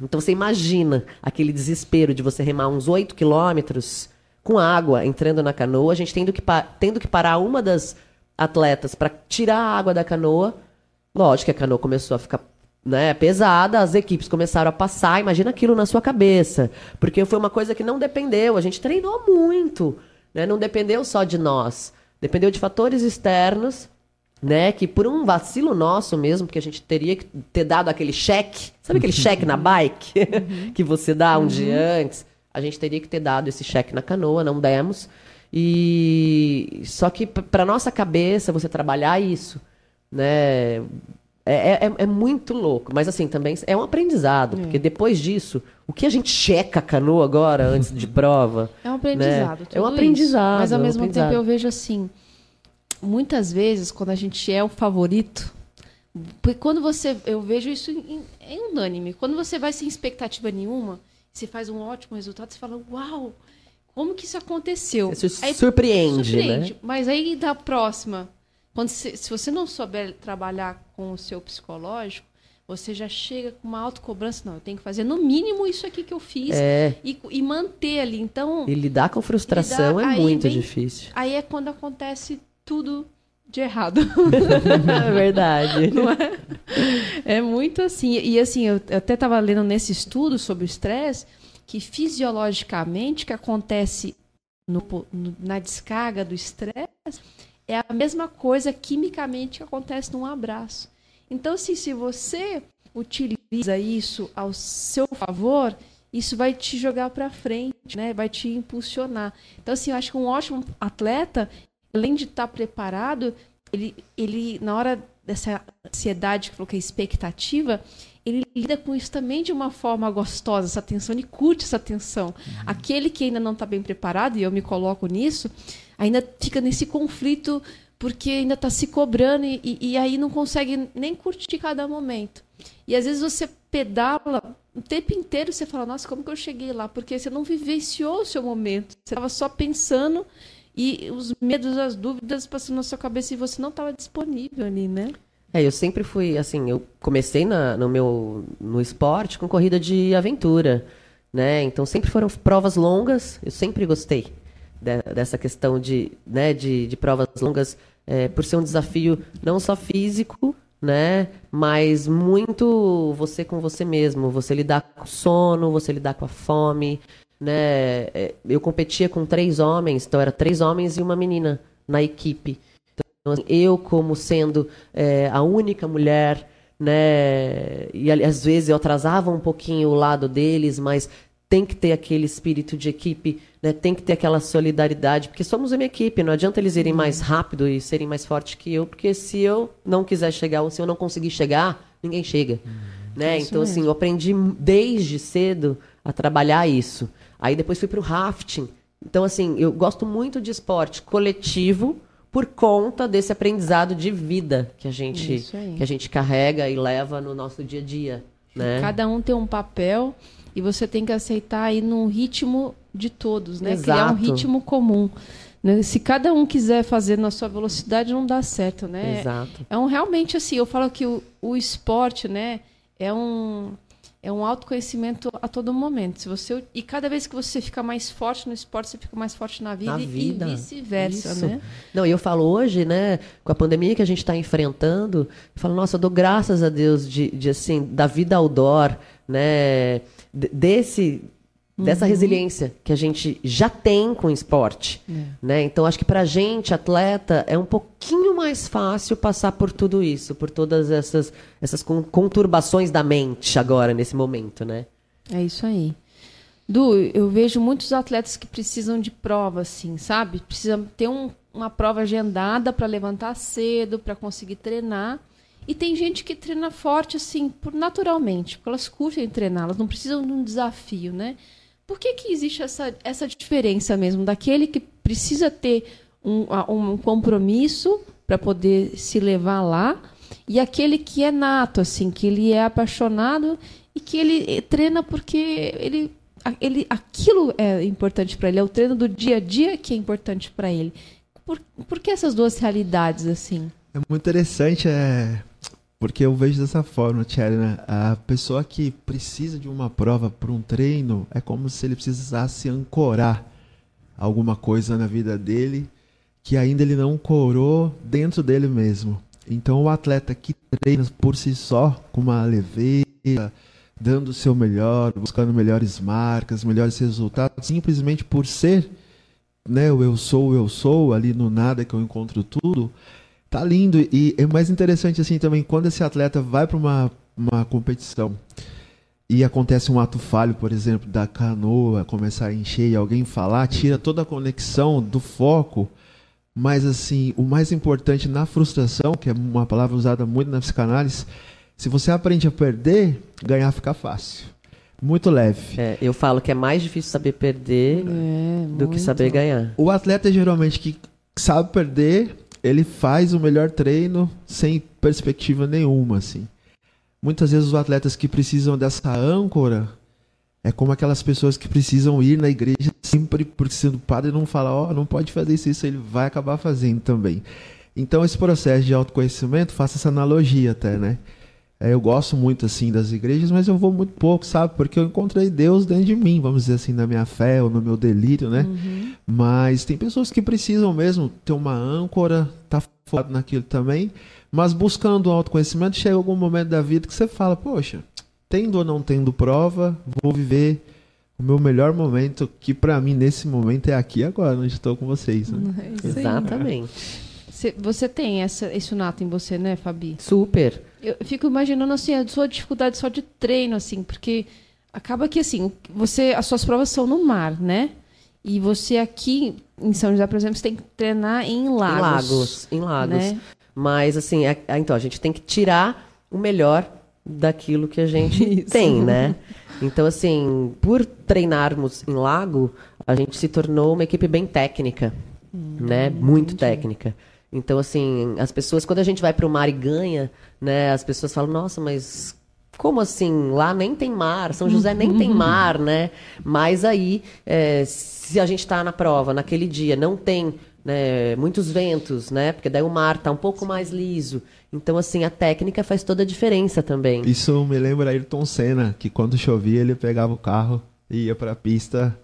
Então você imagina aquele desespero de você remar uns 8 quilômetros com água entrando na canoa, a gente tendo que, tendo que parar uma das atletas para tirar a água da canoa. Lógico que a canoa começou a ficar né, pesada, as equipes começaram a passar, imagina aquilo na sua cabeça. Porque foi uma coisa que não dependeu, a gente treinou muito, né, não dependeu só de nós, dependeu de fatores externos, né, que por um vacilo nosso mesmo, porque a gente teria que ter dado aquele cheque, sabe aquele cheque na bike que você dá um dia antes? A gente teria que ter dado esse cheque na canoa, não demos. E só que para nossa cabeça você trabalhar isso, né? É, é, é muito louco, mas assim, também é um aprendizado, porque depois disso, o que a gente checa a canoa agora, antes de prova? É um aprendizado. Né? É um aprendizado, isso. Mas ao é um mesmo aprendizado. tempo eu vejo assim, muitas vezes quando a gente é o favorito, porque quando você, eu vejo isso em, em unânime, quando você vai sem expectativa nenhuma, você faz um ótimo resultado, você fala, uau, como que isso aconteceu? Você se surpreende, né? Mas aí da próxima, quando você- se você não souber trabalhar com o seu psicológico, você já chega com uma autocobrança, não, eu tenho que fazer no mínimo isso aqui que eu fiz É. e, e manter ali. Então, E lidar com frustração Lidar- é aí muito vem- difícil. Aí é quando acontece tudo de errado. É verdade. Não é? É muito assim. E assim, eu até estava lendo nesse estudo sobre o estresse que fisiologicamente o que acontece no no- na descarga do estresse é a mesma coisa quimicamente que acontece num abraço. Então, assim, se você utiliza isso ao seu favor, isso vai te jogar para frente, né? Vai te impulsionar. Então, assim, eu acho que um ótimo atleta, além de estar preparado, ele, ele na hora dessa ansiedade que falou que é expectativa, ele lida com isso também de uma forma gostosa, essa tensão, ele curte essa tensão. Aquele que ainda não está bem preparado, e eu me coloco nisso, ainda fica nesse conflito porque ainda está se cobrando e, e- e aí não consegue nem curtir cada momento. E às vezes você pedala o tempo inteiro você fala, nossa, como que eu cheguei lá? Porque você não vivenciou o seu momento. Você estava só pensando e os medos, as dúvidas passando na sua cabeça e você não estava disponível ali, né? É, eu sempre fui, assim, eu comecei na- no meu no esporte com corrida de aventura, né? Então sempre foram provas longas, eu sempre gostei de- dessa questão de, né, de, de provas longas, é, por ser um desafio não só físico, né, mas muito você com você mesmo, você lidar com o sono, você lidar com a fome, né? É, Eu competia com três homens, então era três homens e uma menina na equipe. Então, assim, eu como sendo é, a única mulher, né? E às vezes eu atrasava um pouquinho o lado deles, mas tem que ter aquele espírito de equipe, né? Tem que ter aquela solidariedade, porque somos uma equipe. Não adianta eles irem mais rápido e serem mais fortes que eu, porque se eu não quiser chegar ou se eu não conseguir chegar, ninguém chega, né? isso Então assim, mesmo. eu aprendi desde cedo a trabalhar isso. Aí depois fui para o rafting. Então, assim, eu gosto muito de esporte coletivo por conta desse aprendizado de vida que a gente, que a gente carrega e leva no nosso dia a dia. Né? Cada um tem um papel e você tem que aceitar aí num ritmo de todos, né? Criar um Exato. ritmo comum. né? Se cada um quiser fazer na sua velocidade, não dá certo, né? Exato. É um realmente assim, eu falo que o, o esporte, né, é um é um autoconhecimento a todo momento. Se você e cada vez que você fica mais forte no esporte, você fica mais forte na vida, Na vida. e vice-versa, né? Não, e eu falo hoje, né, com a pandemia que a gente está enfrentando, eu falo, nossa, eu dou graças a Deus de, de assim, da vida outdoor, né, de- desse dessa resiliência que a gente já tem com o esporte, né? Então acho que para a gente atleta é um pouquinho mais fácil passar por tudo isso, por todas essas essas con- conturbações da mente agora nesse momento, né? É isso aí. Du, eu vejo muitos atletas que precisam de prova, assim, sabe? Precisa ter um- uma prova agendada para levantar cedo, para conseguir treinar. E tem gente que treina forte, assim, por naturalmente, porque elas curtem treinar, elas não precisam de um desafio, né? Por que, que existe essa, essa diferença mesmo daquele que precisa ter um, um compromisso para poder se levar lá e aquele que é nato, assim, que ele é apaixonado e que ele eh, treina porque ele, ele aquilo é importante para ele, é o treino do dia a dia que é importante para ele. Por, por que essas duas realidades, assim? É muito interessante, é. Porque eu vejo dessa forma, Thierry, né? A pessoa que precisa de uma prova para um treino é como se ele precisasse ancorar alguma coisa na vida dele que ainda ele não corou dentro dele mesmo. Então o atleta que treina por si só, com uma leveza, dando o seu melhor, buscando melhores marcas, melhores resultados, simplesmente por ser, né, o eu sou, o eu sou, ali no nada que eu encontro tudo, Tá lindo. E é mais interessante assim também, quando esse atleta vai para uma, uma competição e acontece um ato falho, por exemplo, da canoa começar a encher e alguém falar, tira toda a conexão do foco. Mas assim, o mais importante na frustração, que é uma palavra usada muito na psicanálise, se você aprende a perder, ganhar fica fácil. Muito leve. É, eu falo que é mais difícil saber perder É, do que saber ganhar. O atleta geralmente que sabe perder, ele faz o melhor treino sem perspectiva nenhuma, assim. Muitas vezes os atletas que precisam dessa âncora é como aquelas pessoas que precisam ir na igreja sempre porque se o padre não fala, ó, não pode fazer isso, isso ele vai acabar fazendo também. Então esse processo de autoconhecimento, faça essa analogia até, né? É, eu gosto muito assim das igrejas, mas eu vou muito pouco, sabe? Porque eu encontrei Deus dentro de mim, vamos dizer assim, na minha fé ou no meu delírio, né? Mas tem pessoas que precisam mesmo ter uma âncora, tá focado naquilo também, mas buscando o autoconhecimento, chega algum momento da vida que você fala, poxa, tendo ou não tendo prova, vou viver o meu melhor momento, que pra mim nesse momento é aqui e agora, onde estou com vocês, né? É. Exatamente. Você, você tem essa, esse nato em você, né, Fabi? Super. Eu fico imaginando assim a sua dificuldade só de treino, assim, porque acaba que assim você as suas provas são no mar, né? E você aqui em São José, por exemplo, você tem que treinar em lagos. Em lagos, em lagos. né? Mas assim, é- é- então a gente tem que tirar o melhor daquilo que a gente Isso. tem, né? Então assim, por treinarmos em lago, a gente se tornou uma equipe bem técnica, né? Muito técnica. Então assim, as pessoas quando a gente vai para o mar e ganha, né? As pessoas falam: "Nossa, mas como assim? Lá nem tem mar, São José nem tem mar, né? Mas aí, é, se a gente está na prova naquele dia, não tem né, muitos ventos, né? Porque daí o mar tá um pouco mais liso. Então, assim, a técnica faz toda a diferença também. Isso me lembra Ayrton Senna, que quando chovia ele pegava o carro e ia pra pista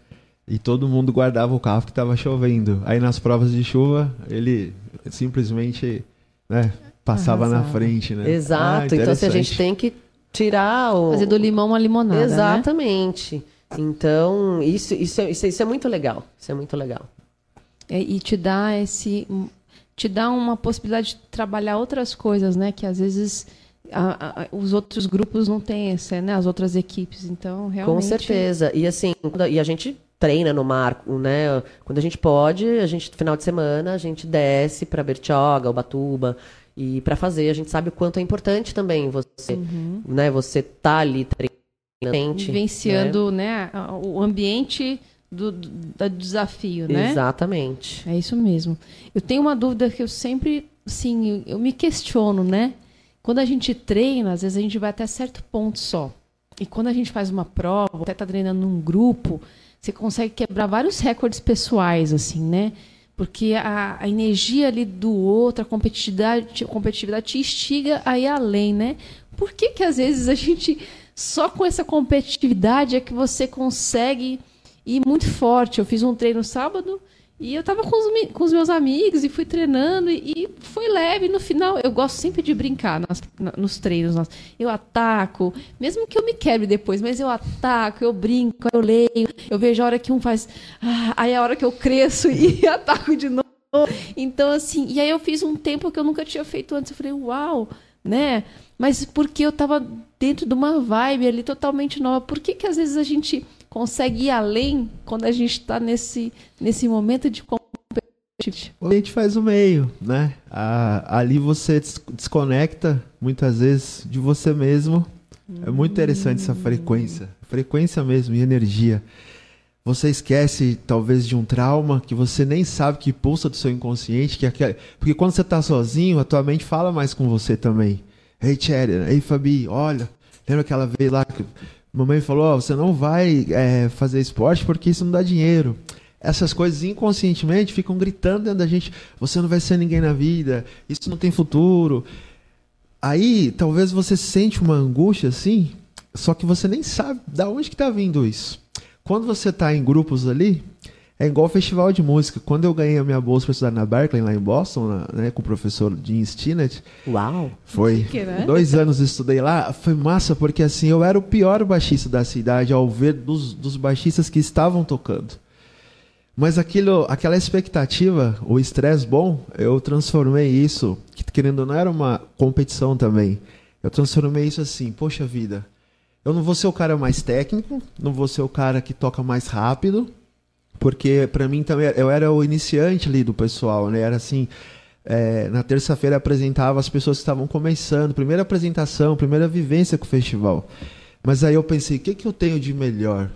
e todo mundo guardava o carro que estava chovendo. Aí nas provas de chuva ele simplesmente né, passava na Arrasava. frente, né? Exato. Ah, então, assim, a gente tem que tirar o. Fazer do limão uma limonada, né? Exatamente. Então, isso, isso, é- isso, é- isso é muito legal. Isso é muito legal. É, e te dá esse te dá uma possibilidade de trabalhar outras coisas, né? Que às vezes a- a- os outros grupos não têm essa, né? As outras equipes. Então, realmente. Com certeza. E assim, e a gente treina no mar, né? Quando a gente pode, a gente final de semana a gente desce para Bertioga, Ubatuba e para fazer, a gente sabe o quanto é importante também você, né? Você tá ali treinando, Vivenciando, né? a- o ambiente do, do, desafio, né? né? Exatamente. É isso mesmo. Eu tenho uma dúvida que eu sempre, assim, eu me questiono, né? Quando a gente treina, às vezes a gente vai até certo ponto só. E quando a gente faz uma prova, até tá treinando num grupo, você consegue quebrar vários recordes pessoais, assim, né? Porque a, a energia ali do outro, a competitividade, a competitividade te instiga a ir além, né? Por que que às vezes a gente só com essa competitividade é que você consegue ir muito forte. Eu fiz um treino sábado e eu tava com os, com os meus amigos e fui treinando e, e, foi leve. No final, eu gosto sempre de brincar nas, na, nos treinos. Eu ataco, mesmo que eu me quebre depois, mas eu ataco, eu brinco, eu leio, eu vejo a hora que um faz. Ah, aí é a hora que eu cresço e ataco de novo. Então, assim, e aí eu fiz um tempo que eu nunca tinha feito antes. Eu falei, uau, né? Mas porque eu tava dentro de uma vibe ali totalmente nova. Por que, que às vezes a gente consegue ir além quando a gente está nesse, nesse momento de competitividade. A gente faz o meio, né? ali você desconecta muitas vezes de você mesmo. É muito interessante essa frequência, frequência mesmo e energia. Você esquece talvez de um trauma que você nem sabe que pulsa do seu inconsciente, que é aquele... porque quando você está sozinho, a tua mente fala mais com você também. Ei, Cherry, ei, Fabi, olha, lembra aquela vez lá que Mamãe falou: oh, você não vai é, fazer esporte porque isso não dá dinheiro. Essas coisas inconscientemente ficam gritando dentro da gente: você não vai ser ninguém na vida, isso não tem futuro. Aí talvez você sente uma angústia assim, só que você nem sabe da onde que está vindo isso. Quando você está em grupos ali, é igual festival de música. Quando eu ganhei a minha bolsa para estudar na Berkeley, lá em Boston, né, com o professor Jim Stinnett. Uau! Foi. Que, né? Dois anos estudei lá. Foi massa, porque assim, eu era o pior baixista da cidade ao ver dos, dos baixistas que estavam tocando. Mas aquilo, aquela expectativa, o estresse bom, eu transformei isso, que querendo não era uma competição também. Eu transformei isso assim, poxa vida, eu não vou ser o cara mais técnico, não vou ser o cara que toca mais rápido, porque para mim também eu era o iniciante ali do pessoal, né? Era assim, é, na terça-feira apresentava as pessoas que estavam começando, primeira apresentação, primeira vivência com o festival. Mas aí eu pensei, o que, que eu tenho de melhor?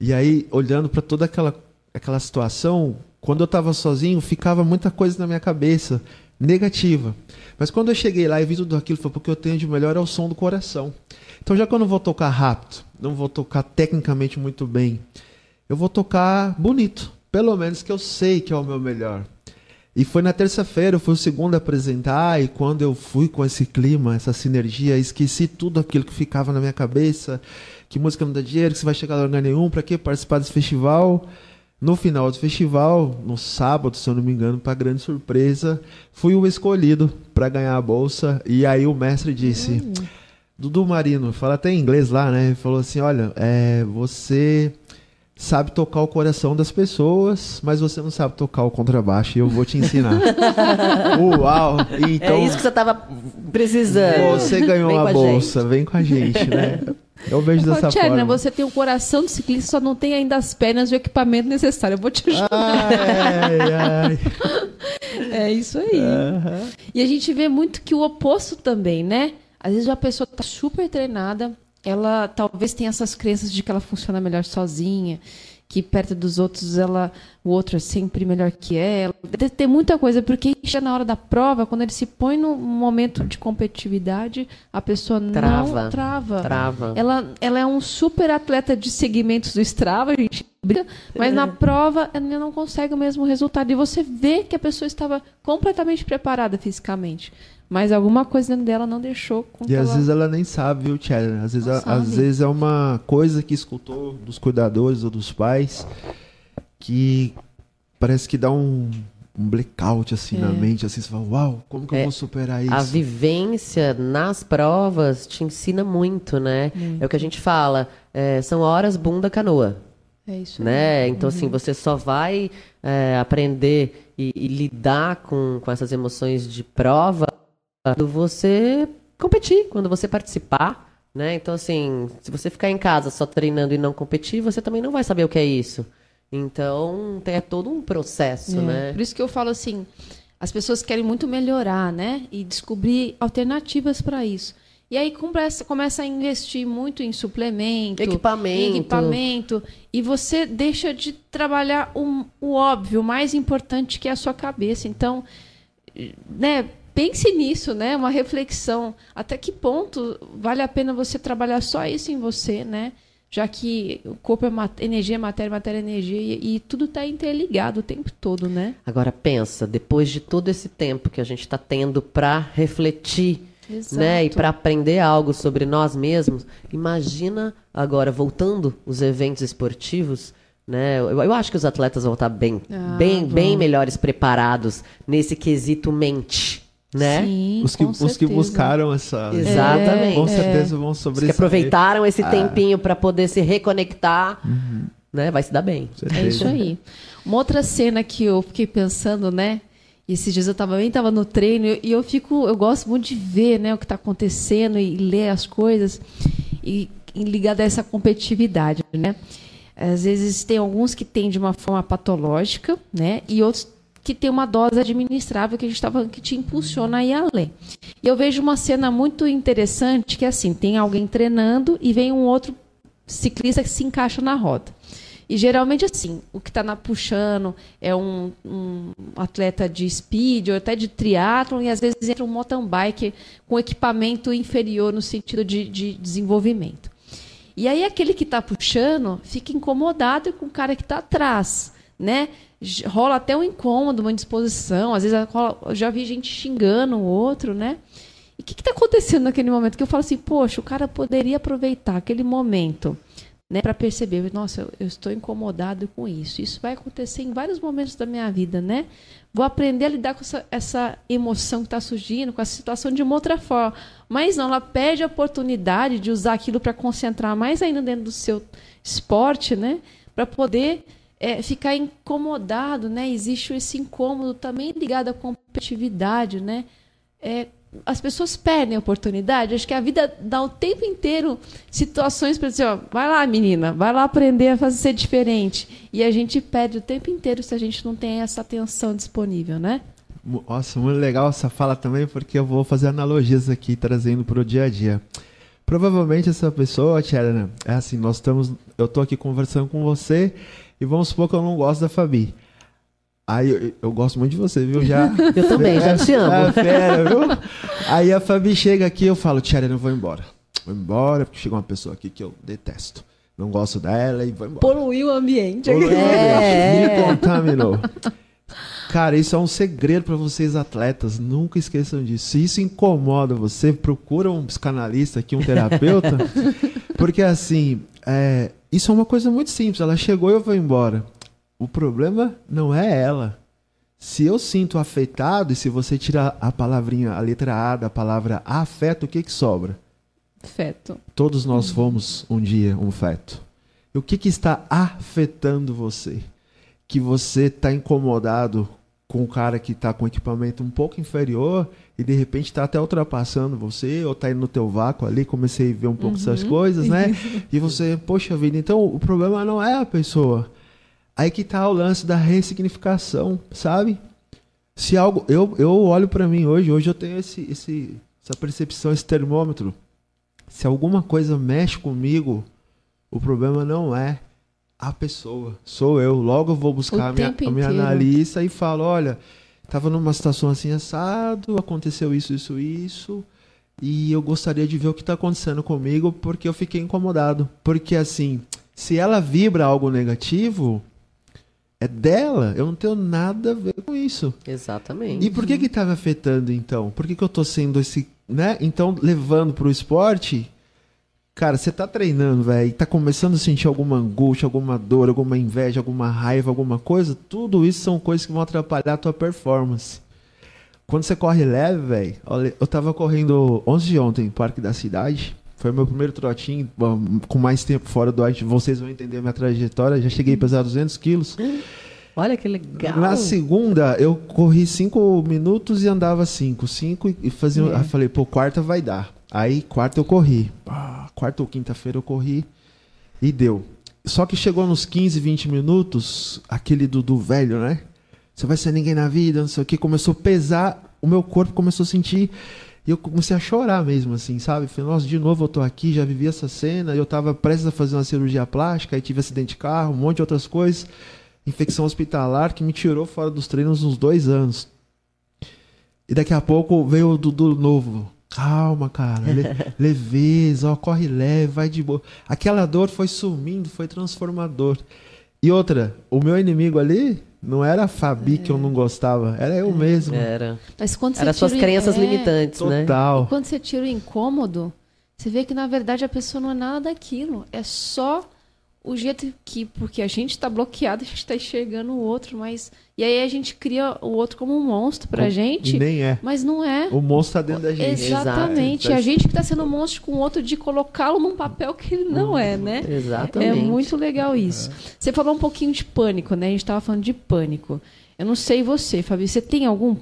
E aí, olhando para toda aquela, aquela situação, quando eu estava sozinho, ficava muita coisa na minha cabeça, negativa. Mas quando eu cheguei lá e vi tudo aquilo, foi porque eu tenho de melhor é o som do coração. Então, já que eu não vou tocar rápido, não vou tocar tecnicamente muito bem, eu vou tocar bonito. Pelo menos que eu sei que é o meu melhor. E foi na terça-feira, eu fui o segundo a apresentar, e quando eu fui com esse clima, essa sinergia, esqueci tudo aquilo que ficava na minha cabeça, que música não dá dinheiro, que você vai chegar a lugar nenhum, para que participar desse festival. No final do festival, no sábado, se eu não me engano, para grande surpresa, fui o escolhido para ganhar a bolsa. E aí o mestre disse: hum. Dudu Marino, fala até em inglês lá, né? Ele falou assim: Olha, é, você sabe tocar o coração das pessoas, mas você não sabe tocar o contrabaixo e eu vou te ensinar. Uau! Então, é isso que você estava precisando. Você ganhou a bolsa, vem com a gente, né? Eu vejo dessa forma. você tem o coração do ciclista, só não tem ainda as pernas e o equipamento necessário. Eu vou te ajudar. Ai, ai. é isso aí. Uhum. E a gente vê muito que o oposto também, né? Às vezes uma pessoa está super treinada, ela talvez tenha essas crenças de que ela funciona melhor sozinha, que perto dos outros ela, o outro é sempre melhor que ela. Deve ter muita coisa, porque chega na hora da prova, quando ele se põe num momento de competitividade, a pessoa trava, não trava. Trava. Ela, ela é um super atleta de segmentos do Strava, a gente briga, mas é. na prova ela não consegue o mesmo resultado. E você vê que a pessoa estava completamente preparada fisicamente. Mas alguma coisa dentro dela não deixou com E às ela... vezes ela nem sabe, viu, Tchela? Às vezes, a, às vezes é uma coisa que escutou dos cuidadores ou dos pais que parece que dá um, um blackout assim é. na mente, assim, você fala, uau, como que é, eu vou superar isso? A vivência nas provas te ensina muito, né? Muito. É o que a gente fala, é, são horas bunda canoa. É isso. Né? Então, assim, uhum. assim, você só vai é, aprender e, e, lidar com, com essas emoções de prova quando você competir, quando você participar, né? Então, assim, se você ficar em casa só treinando e não competir, você também não vai saber o que é isso. Então, é todo um processo, é, né? Por isso que eu falo assim, as pessoas querem muito melhorar, né? E descobrir alternativas para isso. E aí começa, começa a investir muito em suplemento, equipamento. equipamento e você deixa de trabalhar o, o óbvio, o mais importante que é a sua cabeça. Então, né, pense nisso, né? Uma reflexão. Até que ponto vale a pena você trabalhar só isso em você, né? Já que o corpo é mat energia, matéria, matéria, energia, e, e tudo está interligado o tempo todo, né? Agora pensa, depois de todo esse tempo que a gente está tendo para refletir Exato. né? E para aprender algo sobre nós mesmos, imagina agora voltando os eventos esportivos, né? Eu, eu acho que os atletas vão estar bem, Ah, bem, bem melhores preparados nesse quesito mente, né? Sim, Os que, com os que buscaram essa. Exatamente. Com É. certeza vão Os sobressair. que aproveitaram esse Ah. tempinho para poder se reconectar, né? Vai se dar bem. É isso aí. Uma outra cena que eu fiquei pensando, né? E esses dias eu tava, também estava no treino e eu fico, eu gosto muito de ver, né, o que está acontecendo e ler as coisas e, e ligado a essa competitividade, né? Às vezes tem alguns que têm de uma forma patológica, né? E outros que tem uma dose administrável que a gente estava que te impulsiona a ir além. E eu vejo uma cena muito interessante que é assim, tem alguém treinando e vem um outro ciclista que se encaixa na roda. E geralmente assim, o que está na puxando é um, um atleta de speed ou até de triatlon e às vezes entra um mountain bike com equipamento inferior no sentido de, de desenvolvimento. E aí aquele que está puxando fica incomodado com o cara que está atrás, né? Rola até um incômodo, uma indisposição, às vezes rola- já vi gente xingando o outro, né? E o que está acontecendo naquele momento? Que eu falo assim, poxa, o cara poderia aproveitar aquele momento né, para perceber, nossa, eu, eu estou incomodado com isso. Isso vai acontecer em vários momentos da minha vida, né? Vou aprender a lidar com essa, essa emoção que está surgindo, com essa situação de uma outra forma. Mas não, ela perde a oportunidade de usar aquilo para concentrar mais ainda dentro do seu esporte, né? Para poder é, ficar incomodado, né? Existe esse incômodo também ligado à competitividade, né? É, as pessoas perdem a oportunidade. Acho que a vida dá o tempo inteiro situações para dizer, ó, vai lá, menina, vai lá aprender a fazer ser diferente. E a gente perde o tempo inteiro se a gente não tem essa atenção disponível, né? Nossa, muito legal essa fala também, porque eu vou fazer analogias aqui, trazendo para o dia a dia. Provavelmente essa pessoa, Tcherna, é assim, nós estamos. Eu tô aqui conversando com você e vamos supor que eu não gosto da Fabi. Aí eu, eu gosto muito de você, viu? Já. Eu também, já te amo. Fera, viu? Aí a Fabi chega aqui eu falo, Tcherna, eu vou embora. Vou embora, porque chegou uma pessoa aqui que eu detesto. Não gosto dela e vou embora. Poluiu o ambiente. Ô, É. Me contaminou. Cara, isso é um segredo para vocês atletas. Nunca esqueçam disso. Se isso incomoda você, procura um psicanalista aqui, um terapeuta. porque assim, é, isso é uma coisa muito simples. Ela chegou e eu vou embora. O problema não é ela. Se eu sinto afetado, e se você tirar a palavrinha, a letra A da palavra afeto, o que que sobra? Feto. Todos nós fomos um dia um feto. E o que, que está afetando você? Que você está incomodado com o cara que está com equipamento um pouco inferior e de repente está até ultrapassando você ou está indo no teu vácuo ali. Comecei a ver um pouco essas coisas, né? E você, poxa vida, então o problema não é a pessoa. Aí que tá o lance da ressignificação, sabe? Se algo. Eu, eu olho para mim hoje, hoje eu tenho esse, esse, essa percepção, esse termômetro. Se alguma coisa mexe comigo, o problema não é a pessoa, sou eu. Logo eu vou buscar O a minha, a minha analista e falo: olha, tava numa situação assim assado, aconteceu isso, isso, isso. E eu gostaria de ver o que está acontecendo comigo porque eu fiquei incomodado. Porque assim, se ela vibra algo negativo, é dela. Eu não tenho nada a ver com isso. Exatamente. E por que que tá me afetando então? Por que que eu tô sendo esse, né? Então, levando pro esporte, cara, você tá treinando, velho, e tá começando a sentir alguma angústia, alguma dor, alguma inveja, alguma raiva, alguma coisa, tudo isso são coisas que vão atrapalhar a tua performance. Quando você corre leve, velho, eu tava correndo 11 de ontem no Parque da Cidade. Foi meu primeiro trotinho, com mais tempo fora do ice. Vocês vão entender a minha trajetória. Já cheguei a pesar 200 quilos. Olha que legal. Na segunda, eu corri 5 minutos e andava 5. 5 e fazia. É. Falei, pô, quarta vai dar. Aí, quarta eu corri. Quarta ou quinta-feira eu corri e deu. Só que chegou nos 15, 20 minutos, aquele do velho, né? Você vai ser ninguém na vida, não sei o que. Começou a pesar, o meu corpo começou a sentir. E eu comecei a chorar mesmo, assim, sabe? Falei, nossa, de novo eu tô aqui, já vivi essa cena. Eu tava prestes a fazer uma cirurgia plástica, aí tive acidente de carro, um monte de outras coisas. Infecção hospitalar que me tirou fora dos treinos uns dois anos. E daqui a pouco veio o Dudu novo. Calma, cara. Le leveza, ó, corre leve, vai de boa. Aquela dor foi sumindo, foi transformador. E outra, o meu inimigo ali não era a Fabi que eu não gostava, era eu mesmo. Era. Mas quando você Era suas crenças é, limitantes, né? Total. Quando você tira o incômodo, você vê que na verdade a pessoa não é nada daquilo. É só o jeito que. Porque a gente está bloqueado, a gente está enxergando o outro, mas. E aí a gente cria o outro como um monstro pra Com- gente. Nem é. Mas não é. O monstro tá dentro da gente. Exatamente. Exato. A gente que está sendo um monstro com o outro de colocá-lo num papel que ele não é, né? É Exatamente. muito legal isso. Você falou um pouquinho de pânico, né? A gente estava falando de pânico. Eu não sei você, Fabi, você tem algum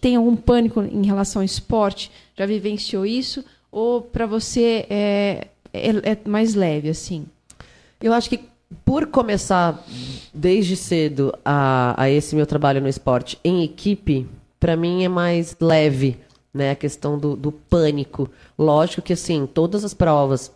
tem algum pânico em relação ao esporte? Já vivenciou isso? Ou para você é, é, é mais leve assim? Eu acho que por começar desde cedo a, a esse meu trabalho no esporte em equipe, para mim é mais leve, né? A questão do, do pânico. Lógico que assim, todas as provas.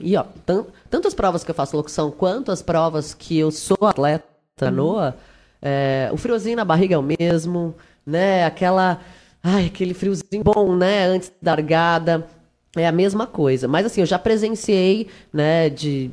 E ó, tan- tanto as provas que eu faço locução quanto as provas que eu sou atleta canoa, é, o friozinho na barriga é o mesmo, né? Aquela. Ai, aquele friozinho bom, né? Antes da largada. É a mesma coisa. Mas assim, eu já presenciei, né, de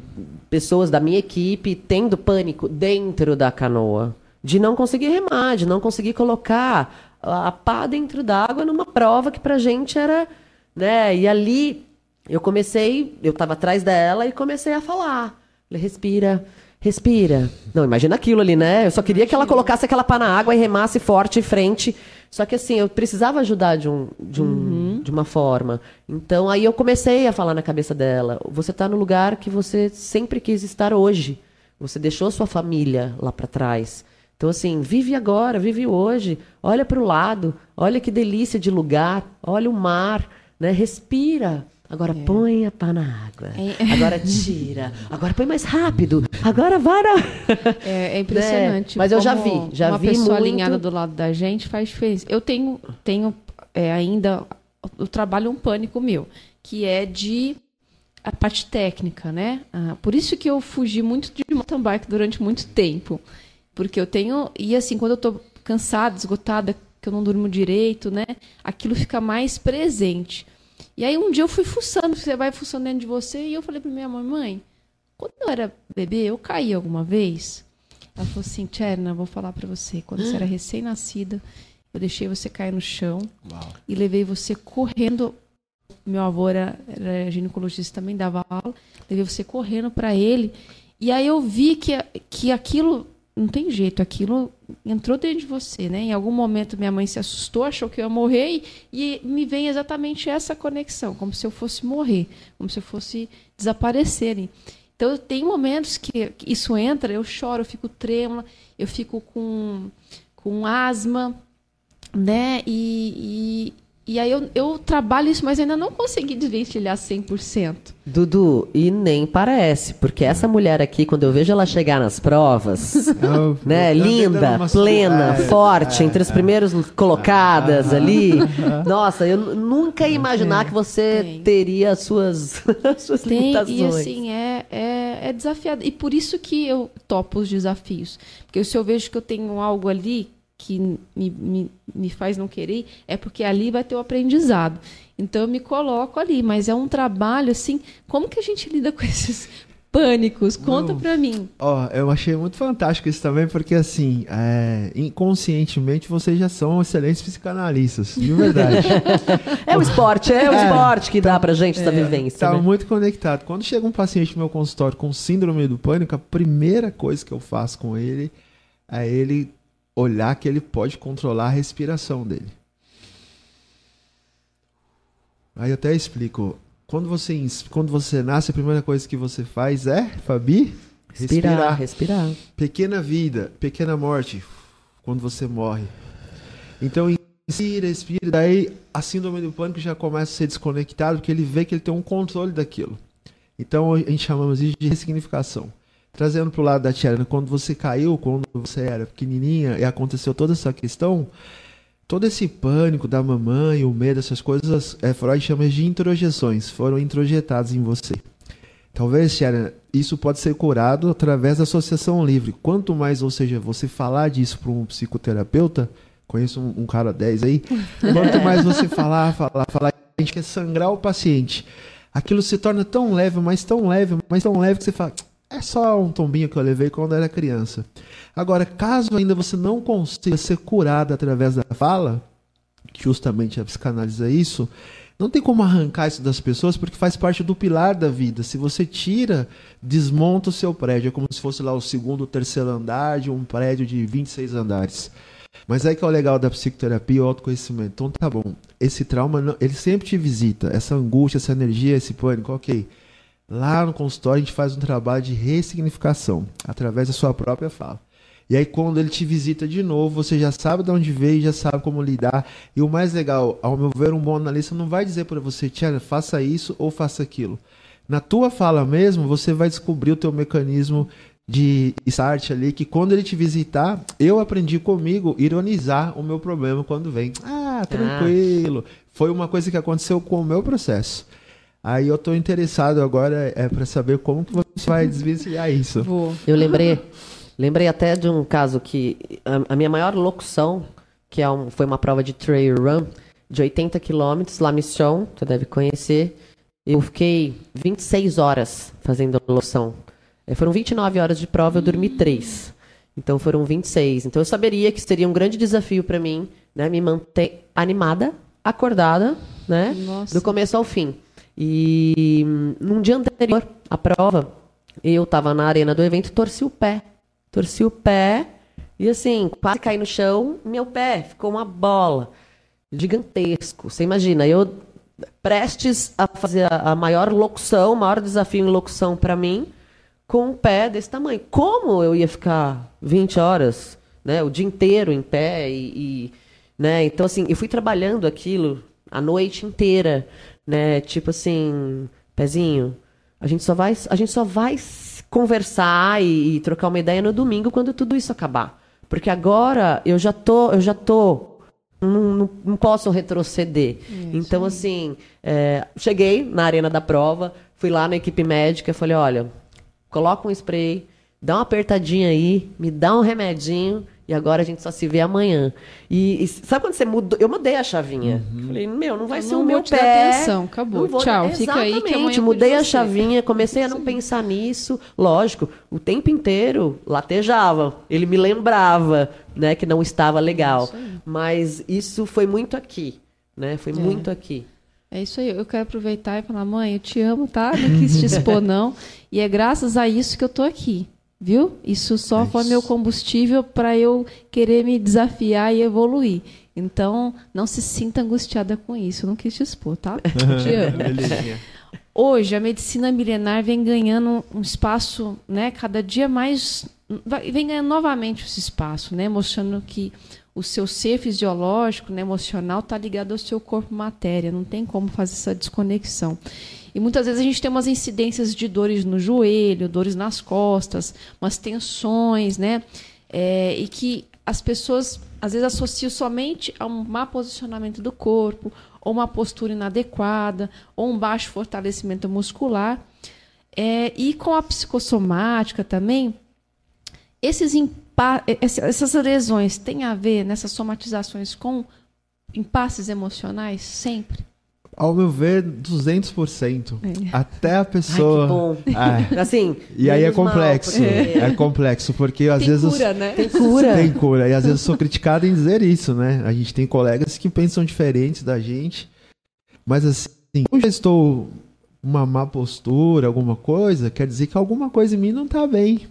pessoas da minha equipe tendo pânico dentro da canoa. De não conseguir remar, de não conseguir colocar a pá dentro d'água numa prova que pra gente era, né? E ali eu comecei, eu tava atrás dela e comecei a falar. Falei, respira, respira. Não, imagina aquilo ali, né? Eu só queria que ela colocasse aquela pá na água e remasse forte em frente. Só que assim, eu precisava ajudar de, um, de, um, de uma forma. Então aí eu comecei a falar na cabeça dela: você tá no lugar que você sempre quis estar hoje. Você deixou sua família lá para trás. Então, assim, vive agora, vive hoje. Olha para o lado, olha que delícia de lugar, olha o mar, né? Respira. Agora põe a pá na água. É. Agora tira. Agora põe mais rápido. Agora vai. na- É, é impressionante. Né? Mas eu já vi, já uma vi pessoa muito. alinhada do lado da gente faz diferença. Eu tenho, tenho é, ainda eu trabalho um pânico meu, que é de a parte técnica, né? Ah, por isso que eu fugi muito de mountain bike durante muito tempo, porque eu tenho e assim quando eu tô cansada, esgotada, que eu não durmo direito, né? Aquilo fica mais presente. E aí um dia eu fui fuçando, você vai fuçando dentro de você e eu falei pra minha mãe, mãe, quando eu era bebê, eu caí alguma vez? Ela falou assim, Tcherna, vou falar pra você. Quando você era recém-nascida, eu deixei você cair no chão e levei você correndo. Meu avô era, era ginecologista também, dava aula. Levei você correndo pra ele. E aí eu vi que, que aquilo, não tem jeito, aquilo entrou dentro de você, né? Em algum momento minha mãe se assustou, achou que eu ia morrer e, e me vem exatamente essa conexão, como se eu fosse morrer, como se eu fosse desaparecer. Então, tem momentos que que isso entra, eu choro, eu fico trêmula, eu fico com, com asma, né? E, e, e aí eu, eu trabalho isso, mas ainda não consegui desvencilhar 100%. Dudu, e nem parece, porque essa mulher aqui, quando eu vejo ela chegar nas provas, Eu- né, linda, plena, É, forte, é, entre as é. primeiras colocadas ali. Nossa, eu nunca ia imaginar que você Tem. teria as suas, as suas Tem, limitações. e assim, é, é, é desafiado. E por isso que eu topo os desafios. Porque se eu vejo que eu tenho algo ali que me, me, me faz não querer, é porque ali vai ter o aprendizado. Então eu me coloco ali, mas é um trabalho assim, como que a gente lida com esses pânicos? Conta Não. pra mim. Ó, eu achei muito fantástico isso também, porque assim, é, inconscientemente vocês já são excelentes psicanalistas, de verdade. É o esporte, é o É, esporte que dá pra gente essa vivência. Tá né? muito conectado. Quando chega um paciente no meu consultório com síndrome do pânico, a primeira coisa que eu faço com ele é ele olhar que ele pode controlar a respiração dele. Aí eu até explico. Quando você, quando você nasce, a primeira coisa que você faz é, Fabi? Respirar, respirar. Pequena vida, pequena morte, quando você morre. Então, inspira, expira, daí a síndrome do pânico já começa a ser desconectado, porque ele vê que ele tem um controle daquilo. Então, a gente chamamos isso de ressignificação. Trazendo para o lado da Tiana, quando você caiu, quando você era pequenininha e aconteceu toda essa questão, todo esse pânico da mamãe, o medo, essas coisas, é, Freud chama de introjeções, foram introjetadas em você. Talvez, Sharon, isso pode ser curado através da associação livre. Quanto mais, ou seja, você falar disso para um psicoterapeuta, conheço um, um cara 10 aí, quanto mais você falar, falar, falar, a gente quer sangrar o paciente. Aquilo se torna tão leve, mas tão leve, mas tão leve que você fala, É só um tombinho que eu levei quando era criança. Agora, caso ainda você não consiga ser curado através da fala, justamente a psicanálise é isso, não tem como arrancar isso das pessoas porque faz parte do pilar da vida. Se você tira, desmonta o seu prédio. É como se fosse lá o segundo ou terceiro andar de um prédio de 26 andares. Mas aí que é o legal da psicoterapia, o autoconhecimento. Então tá bom, esse trauma, ele sempre te visita. Essa angústia, essa energia, esse pânico, ok. Lá no consultório a gente faz um trabalho de ressignificação, através da sua própria fala. E aí, quando ele te visita de novo, você já sabe de onde veio, já sabe como lidar. E o mais legal, ao meu ver, um bom analista não vai dizer para você, Tia, faça isso ou faça aquilo. Na tua fala mesmo, você vai descobrir o teu mecanismo de start ali, que quando ele te visitar, eu aprendi comigo ironizar o meu problema quando vem. Ah, tranquilo. Ah. Foi uma coisa que aconteceu com o meu processo. Aí eu estou interessado agora é para saber como que você vai desvencilhar isso. Vou. Eu lembrei Lembrei até de um caso que a, a minha maior locução, que é um, foi uma prova de trail run de 80 quilômetros, La Mission, você deve conhecer. Eu fiquei 26 horas fazendo a locução. É, foram 29 horas de prova, eu dormi 3. Então foram 26. Então eu saberia que seria um grande desafio para mim, né, me manter animada, acordada, né, Nossa. do começo ao fim. E hum, num dia anterior à prova, eu estava na arena do evento torci o pé torci o pé e assim, quase caí no chão, meu pé ficou uma bola gigantesco. Você imagina, eu prestes a fazer a maior locução, o maior desafio em locução para mim, com um pé desse tamanho. Como eu ia ficar 20 horas, né, o dia inteiro em pé e, e né? Então assim, eu fui trabalhando aquilo a noite inteira, né? Tipo assim, pezinho, a gente só vai a gente só vai conversar e, e, trocar uma ideia no domingo quando tudo isso acabar. Porque agora eu já tô, eu já tô, não, não, não posso retroceder. Isso. Então, assim, é, cheguei na arena da prova, fui lá na equipe médica, falei, olha, coloca um spray, dá uma apertadinha aí, me dá um remedinho e agora a gente só se vê amanhã. E, e sabe quando você mudou? Eu mudei a chavinha. Uhum. Falei, meu, não vai eu ser não o meu te pé. atenção, acabou. Vou... Tchau, Exatamente. fica aí que amanhã mudei a chavinha, comecei a não pensar nisso. Lógico, o tempo inteiro latejava. Ele me lembrava, né, que não estava legal. Isso Mas isso foi muito aqui, né? Foi é. muito aqui. É isso aí. Eu quero aproveitar e falar, mãe, eu te amo, tá? Não quis te expor, não. E é graças a isso que eu tô aqui. Viu? Isso só é foi meu combustível para eu querer me desafiar e evoluir. Então, não se sinta angustiada com isso. Eu não quis te expor, tá? te amo. Hoje, a medicina milenar vem ganhando um espaço, né, cada dia mais. Vem ganhando novamente esse espaço, né, mostrando que o seu ser fisiológico, né, emocional, está ligado ao seu corpo matéria. Não tem como fazer essa desconexão. E muitas vezes a gente tem umas incidências de dores no joelho, dores nas costas, umas tensões, né? É, e que as pessoas às vezes associam somente a um má posicionamento do corpo, ou uma postura inadequada, ou um baixo fortalecimento muscular. É, e com a psicossomática também, esses essas lesões têm a ver nessas somatizações com impasses emocionais sempre? Ao meu ver, 200%. É. Até a pessoa. Ai, que bom. É. Assim. E aí é complexo. Mal, porque... É complexo, porque às tem vezes. Cura, né? Tem cura. Tem cura. E às vezes eu sou criticado em dizer isso, né? A gente tem colegas que pensam diferentes da gente. Mas assim, eu já estou uma má postura, alguma coisa, quer dizer que alguma coisa em mim não está bem.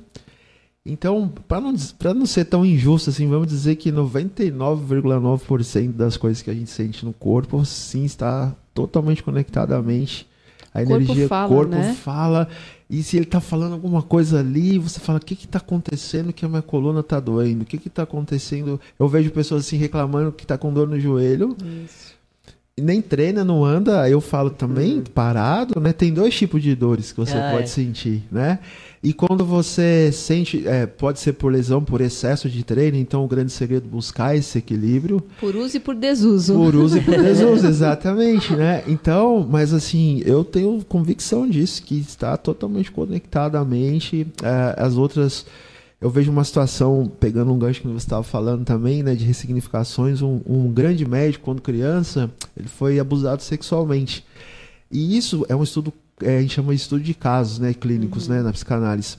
Então, para não, não ser tão injusto assim, vamos dizer que 99,9% das coisas que a gente sente no corpo sim está totalmente conectada à mente. A o energia, o corpo né? fala. E se ele está falando alguma coisa ali, você fala: o que está acontecendo que a minha coluna está doendo? O que está acontecendo? Eu vejo pessoas assim reclamando que está com dor no joelho. Isso nem treina, não anda, eu falo também, uhum. parado, né? Tem dois tipos de dores que você ah, pode é. sentir, né? E quando você sente, é, pode ser por lesão, por excesso de treino, então o grande segredo é buscar esse equilíbrio. Por uso e por desuso. Por uso e por desuso, exatamente, né? Então, mas assim, eu tenho convicção disso, que está totalmente conectado à mente, é, as outras eu vejo uma situação, pegando um gancho que você estava falando também, né, de ressignificações, um, um, grande médico, quando criança, ele foi abusado sexualmente. E isso é um estudo, é, a gente chama de estudo de casos, né, clínicos, uhum. né, na psicanálise.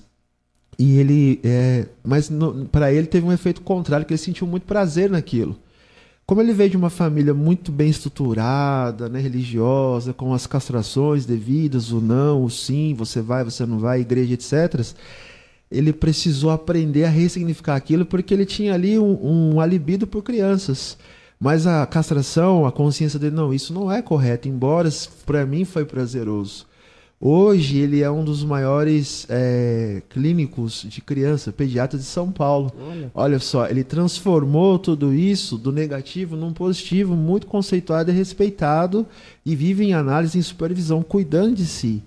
E ele, é, mas para ele teve um efeito contrário, que ele sentiu muito prazer naquilo. Como ele veio de uma família muito bem estruturada, né, religiosa, com as castrações devidas, o não, o sim, você vai, você não vai, igreja, etc. Ele precisou aprender a ressignificar aquilo porque ele tinha ali um, um alibido por crianças. Mas a castração, a consciência dele, não, isso não é correto, embora para mim foi prazeroso. Hoje ele é um dos maiores é, clínicos de criança, pediatra de São Paulo. Olha. Olha. só, ele transformou tudo isso do negativo num positivo, muito conceituado e respeitado, e vive em análise, em supervisão, cuidando de si.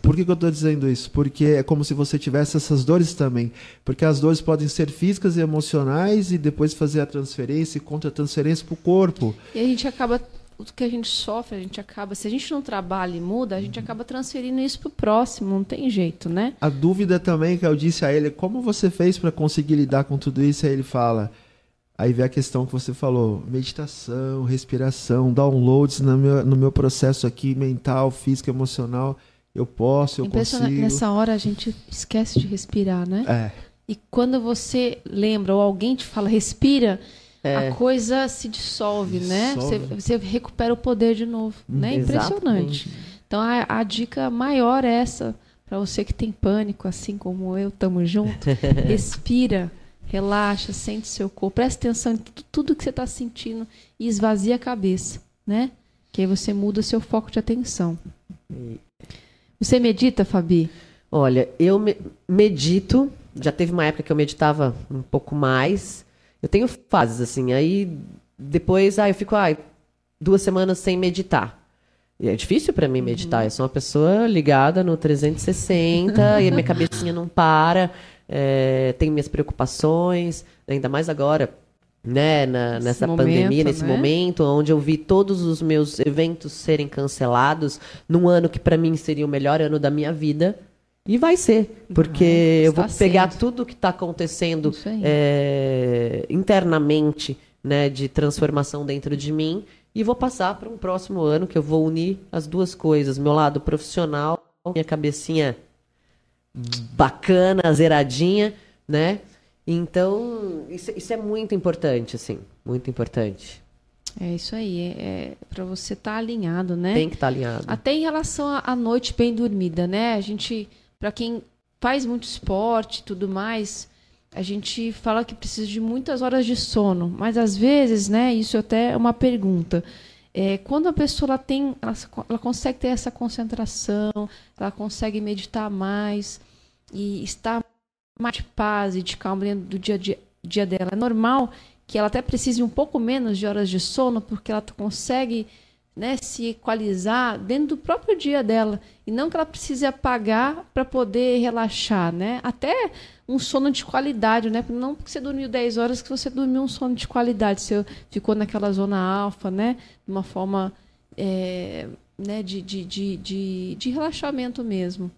Por que, que eu estou dizendo isso? Porque é como se você tivesse essas dores também. Porque as dores podem ser físicas e emocionais e depois fazer a transferência e contra-transferência para o corpo. E a gente acaba o que a gente sofre, a gente acaba, se a gente não trabalha e muda, a gente acaba transferindo isso para o próximo, não tem jeito, né? A dúvida também que eu disse a ele, como você fez para conseguir lidar com tudo isso? Aí ele fala, aí vem a questão que você falou, meditação, respiração, downloads no meu, no meu processo aqui, mental, físico, emocional, eu posso, eu consigo. Nessa hora a gente esquece de respirar, né? É. E quando você lembra ou alguém te fala respira, é. a coisa se dissolve, né? Você, você, recupera o poder de novo, hum, né? Impressionante. Então a, a, dica maior é essa para você que tem pânico, assim como eu, tamo junto. Respira, relaxa, sente seu corpo, presta atenção em tudo, tudo que você está sentindo e esvazia a cabeça, né? Que aí você muda seu foco de atenção. Você medita, Fabi? Olha, eu me medito. Já teve uma época que eu meditava um pouco mais. Eu tenho fases, assim. Aí depois, ah, eu fico ah, duas semanas sem meditar. E é difícil para mim uhum. meditar. Eu sou uma pessoa ligada no 360 e a minha cabecinha não para. É, tenho minhas preocupações, ainda mais agora, né, na, nessa momento, pandemia, nesse né? momento, onde eu vi todos os meus eventos serem cancelados, num ano que para mim seria o melhor ano da minha vida. E vai ser, porque eu vou pegar sendo. tudo que está acontecendo é, internamente, né, de transformação dentro de mim, e vou passar para um próximo ano que eu vou unir as duas coisas, meu lado profissional, minha cabecinha bacana, zeradinha, né? Então, isso, isso é muito importante, assim, muito importante. É isso aí, é, é para você estar tá alinhado, né? Tem que estar tá alinhado. Até em relação à noite bem dormida, né? A gente para quem faz muito esporte e tudo mais, a gente fala que precisa de muitas horas de sono, mas às vezes, né, isso até é uma pergunta. É, quando a pessoa ela tem, ela, ela, consegue ter essa concentração, ela consegue meditar mais e estar mais de paz e de calma dentro do dia, dia, dia dela. É normal que ela até precise um pouco menos de horas de sono, porque ela consegue né, se equalizar dentro do próprio dia dela e não que ela precise apagar para poder relaxar, né? Até um sono de qualidade, né? Não porque você dormiu 10 horas que você dormiu um sono de qualidade, você ficou naquela zona alfa, né? De uma forma é, né, de, de, de, de, de relaxamento mesmo.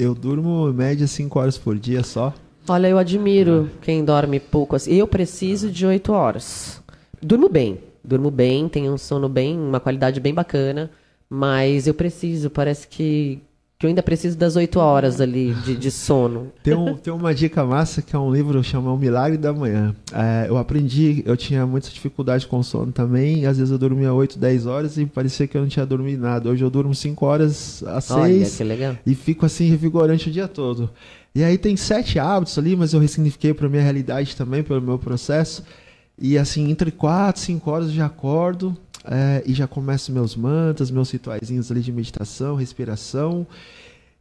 Eu durmo em média 5 horas por dia só. Olha, eu admiro quem dorme pouco assim. Eu preciso de 8 horas. Durmo bem durmo bem, tenho um sono bem, uma qualidade bem bacana, mas eu preciso, parece que, que eu ainda preciso das oito horas ali de, de sono. Tem, um, tem uma dica massa que é um livro chamado O Milagre da Manhã. É, eu aprendi, eu tinha muita dificuldade com sono também, às vezes eu dormia 8, 10 horas e parecia que eu não tinha dormido nada. Hoje eu durmo 5 horas a 6 e fico assim revigorante o dia todo. E aí tem sete hábitos ali, mas eu ressignifiquei para minha realidade também, pelo meu processo. E assim, entre 4, 5 horas eu já acordo é, e já começo meus mantras, meus rituaizinhos ali de meditação, respiração.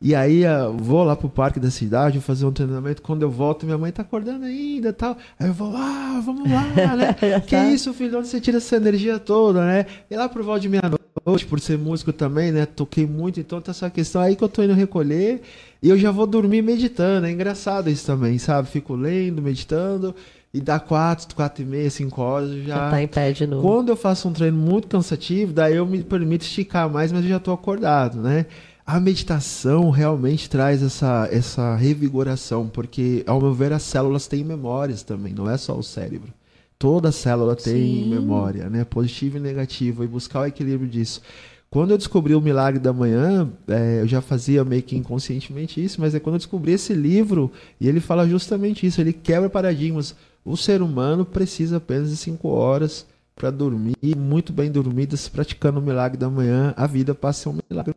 E aí vou lá pro parque da cidade, vou fazer um treinamento. Quando eu volto, minha mãe tá acordando ainda tal. Aí eu vou, ah, vamos lá, né? que tá. isso, filho? Onde você tira essa energia toda, né? E lá pro volta de meia-noite, por ser músico também, né? Toquei muito, então tá essa questão aí que eu tô indo recolher. E eu já vou dormir meditando. É engraçado isso também, sabe? Fico lendo, meditando. E dá quatro, quatro e meia, cinco horas já. Já tá em pé de novo. Quando eu faço um treino muito cansativo, daí eu me permito esticar mais, mas eu já estou acordado, né? A meditação realmente traz essa, essa revigoração, porque, ao meu ver, as células têm memórias também, não é só o cérebro. Toda célula tem Sim. memória, né? Positiva e negativa, e buscar o equilíbrio disso. Quando eu descobri o Milagre da Manhã, é, eu já fazia meio que inconscientemente isso, mas é quando eu descobri esse livro, e ele fala justamente isso, ele quebra paradigmas. O ser humano precisa apenas de cinco horas para dormir, muito bem dormidas, praticando o milagre da manhã, a vida passa a ser um milagre.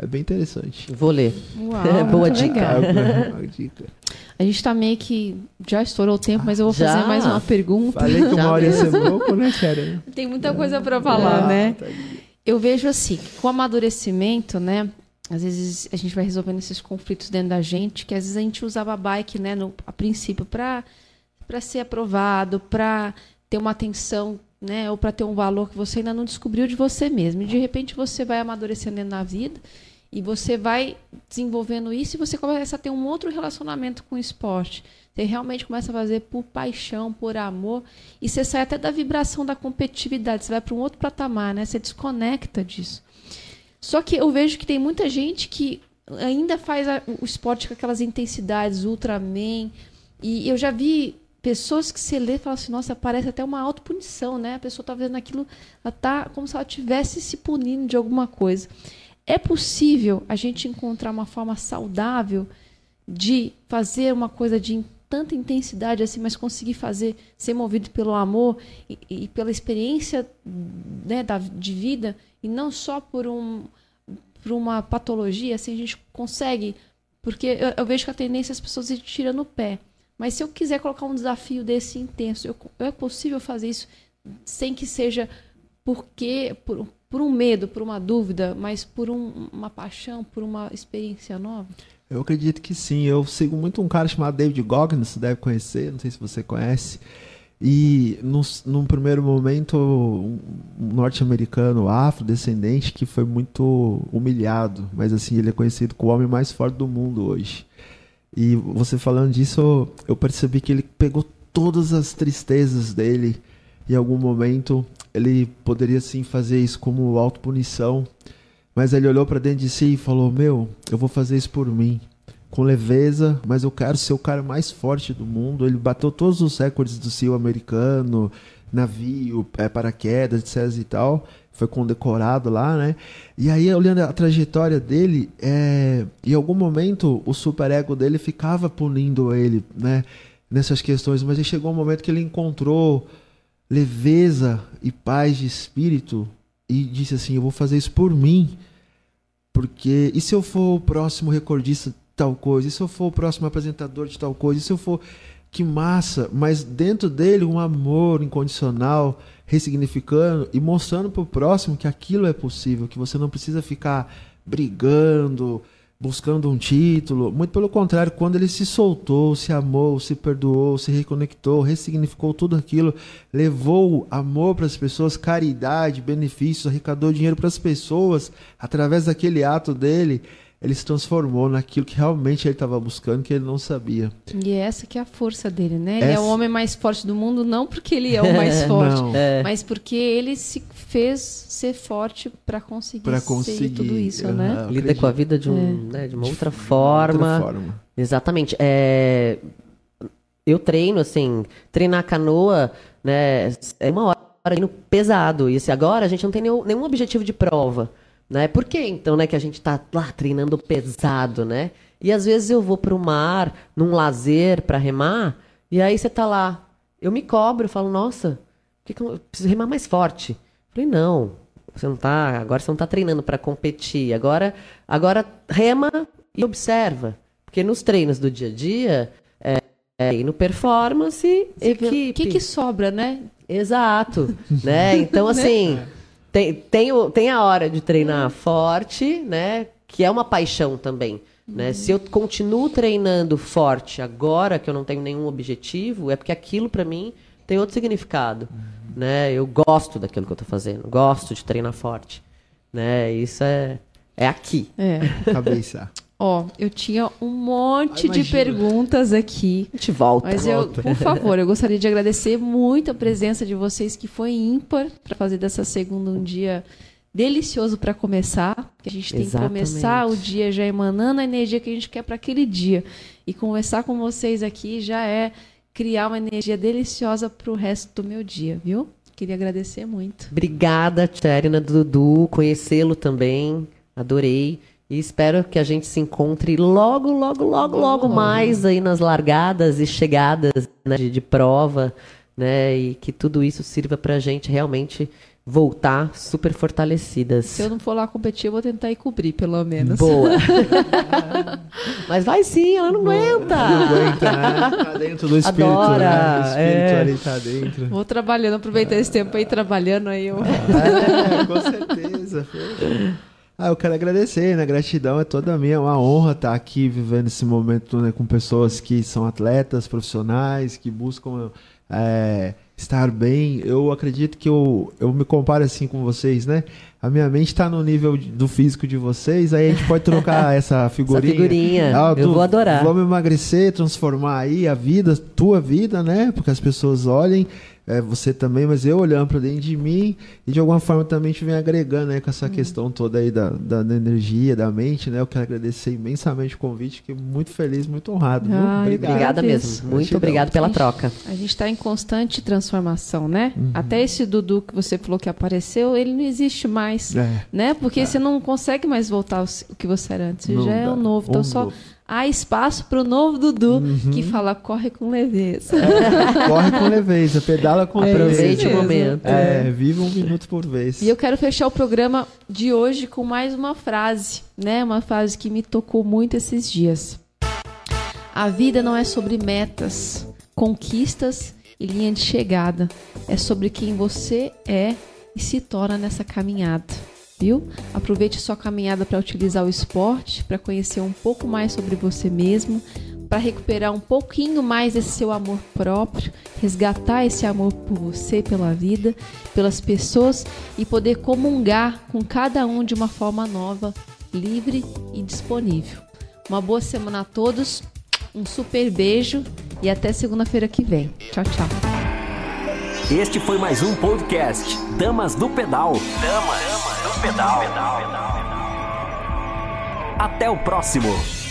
É bem interessante. Vou ler. Uau, Boa muito dica. legal. Boa dica. A gente tá meio que. Já estourou o tempo, mas eu vou Já? fazer mais uma pergunta. Falei que uma hora ia ser mesmo. pouco, né, Karen? Tem muita coisa para falar, Ah, né? tá. Eu vejo assim, que com o amadurecimento, né? Às vezes a gente vai resolvendo esses conflitos dentro da gente, que às vezes a gente usava a bike, né, no, a princípio, para para ser aprovado, para ter uma atenção, né, ou para ter um valor que você ainda não descobriu de você mesmo. E de repente você vai amadurecendo da vida e você vai desenvolvendo isso e você começa a ter um outro relacionamento com o esporte. Você realmente começa a fazer por paixão, por amor, e você sai até da vibração da competitividade, você vai para um outro patamar, né? Você desconecta disso. Só que eu vejo que tem muita gente que ainda faz o esporte com aquelas intensidades Ultraman, e eu já vi pessoas que você lê e fala assim, nossa, parece até uma autopunição, né? A pessoa está fazendo aquilo, ela tá como se ela estivesse se punindo de alguma coisa. É possível a gente encontrar uma forma saudável de fazer uma coisa de tanta intensidade assim, mas conseguir fazer, ser movido pelo amor e, e pela experiência né, da, de vida e não só por, um, por uma patologia, assim, a gente consegue, porque eu, eu vejo que a tendência é as pessoas ir tirando o pé. Mas se eu quiser colocar um desafio desse intenso, eu, é possível fazer isso sem que seja porque por, por um medo, por uma dúvida, mas por um- uma paixão, por uma experiência nova? Eu acredito que sim. Eu sigo muito um cara chamado David Goggins, você deve conhecer, não sei se você conhece. E num, primeiro momento, um norte-americano afrodescendente que foi muito humilhado, mas assim, ele é conhecido como o homem mais forte do mundo hoje. E você falando disso, eu- percebi que ele pegou todas as tristezas dele. Em algum momento, ele poderia sim fazer isso como autopunição. Mas ele olhou para dentro de si e falou: Meu, eu vou fazer isso por mim. Com leveza, mas eu quero ser o cara mais forte do mundo. Ele bateu todos os recordes do CEO americano, navio, é, paraquedas, etc e tal. Foi condecorado lá, né? E aí, olhando a trajetória dele, é, em algum momento o superego dele ficava punindo ele, né? Nessas questões, mas aí chegou um momento que ele encontrou leveza e paz de espírito e disse assim: Eu vou fazer isso por mim. Porque e se eu for o próximo recordista de tal coisa? E se eu for o próximo apresentador de tal coisa? E se eu for. Que massa! Mas dentro dele um amor incondicional, ressignificando e mostrando para o próximo que aquilo é possível, que você não precisa ficar brigando, buscando um título. Muito pelo contrário, quando ele se soltou, se amou, se perdoou, se reconectou, ressignificou tudo aquilo, levou amor para as pessoas, caridade, benefícios, arrecadou dinheiro para as pessoas, através daquele ato dele, ele se transformou naquilo que realmente ele estava buscando, que ele não sabia. E é essa que é a força dele, né? Ele é o homem mais forte do mundo, não porque ele é o mais forte, Não. É. mas porque ele se fez ser forte para conseguir, Para ser conseguir tudo isso, né? Lida acredito. com a vida de, um, né, de uma outra forma. Outra forma. Exatamente. É, Eu treino, assim, treinar canoa, né? É uma hora treino pesado. E assim, agora a gente não tem nenhum, nenhum objetivo de prova. Né? Por que então, né, que a gente tá lá treinando pesado, né? E às vezes eu vou pro mar, num lazer para remar, e aí você tá lá. Eu me cobro, eu falo, nossa, que eu preciso remar mais forte? Eu falei, não, você não tá, agora você não tá treinando para competir. Agora, agora rema e observa. Porque nos treinos do dia a dia, é, é, e no performance, equipe. O que, que sobra, né? Exato, né? Então, assim, tem, tem, o- tem a hora de treinar forte, né? Que é uma paixão também, né? Se eu continuo treinando forte agora, que eu não tenho nenhum objetivo, é porque aquilo pra mim tem outro significado, né? Eu gosto daquilo que eu tô fazendo, gosto de treinar forte, né? Isso é, é aqui. É. Cabeça. Ó, eu tinha um monte de perguntas aqui. A gente volta. Mas eu, por favor, eu gostaria de agradecer muito a presença de vocês, que foi ímpar, para fazer dessa segunda um dia delicioso para começar. Que a gente tem Exatamente. que começar o dia já emanando a energia que a gente quer para aquele dia. E conversar com vocês aqui já é criar uma energia deliciosa para o resto do meu dia, viu? Queria agradecer muito. Obrigada, Tcherina, Dudu, conhecê-lo também, adorei. E espero que a gente se encontre logo, logo, logo, logo mais aí nas largadas e chegadas né, de, de prova, né? E que tudo isso sirva pra gente realmente voltar super fortalecidas. Se eu não for lá competir, eu vou tentar ir cobrir, pelo menos. Boa. Mas vai sim, ela não aguenta. Não aguenta, né? Tá dentro do espírito, Adora, né? O espírito é. ali tá dentro. Vou trabalhando, aproveitar esse tempo aí trabalhando aí. Eu... É, com certeza. filho. Ah, eu quero agradecer, né? Gratidão é toda minha, é uma honra estar aqui vivendo esse momento né, com pessoas que são atletas, profissionais, que buscam é, estar bem. Eu acredito que eu, eu me comparo assim com vocês, né? A minha mente está no nível do físico de vocês, aí a gente pode trocar essa figurinha. figurinha, Ah, eu tu- vou adorar. Vamos emagrecer, transformar aí a vida, tua vida, né? Porque as pessoas olhem, é, você também, mas eu olhando para dentro de mim e de alguma forma também te vem agregando, né? Com essa questão toda aí da, da, da energia, da mente, né? Eu quero agradecer imensamente o convite, fiquei muito feliz, muito honrado. viu? Ah, Obrigado. Obrigada mesmo. Muito Gratidão. obrigado pela troca. A gente está em constante transformação, né? Até esse Dudu que você falou que apareceu, ele não existe mais, É. né? Porque você não consegue mais voltar ao o que você era antes. Você Não já é dá. o novo. Então Um só novo. há espaço para o novo Dudu, que fala corre com leveza. Corre com leveza, pedala com Aproveite leveza. o mesmo. momento. É, vive um minuto por vez. E eu quero fechar o programa de hoje com mais uma frase, né? Uma frase que me tocou muito esses dias. A vida não é sobre metas, conquistas e linha de chegada. É sobre quem você é e se torna nessa caminhada. Viu? Aproveite sua caminhada para utilizar o esporte, para conhecer um pouco mais sobre você mesmo, para recuperar um pouquinho mais desse seu amor próprio, resgatar esse amor por você, pela vida, pelas pessoas e poder comungar com cada um de uma forma nova, livre e disponível. Uma boa semana a todos, um super beijo e até segunda-feira que vem. Tchau, tchau. Este foi mais um podcast Damas do Pedal. Damas do Pedal. Até o próximo.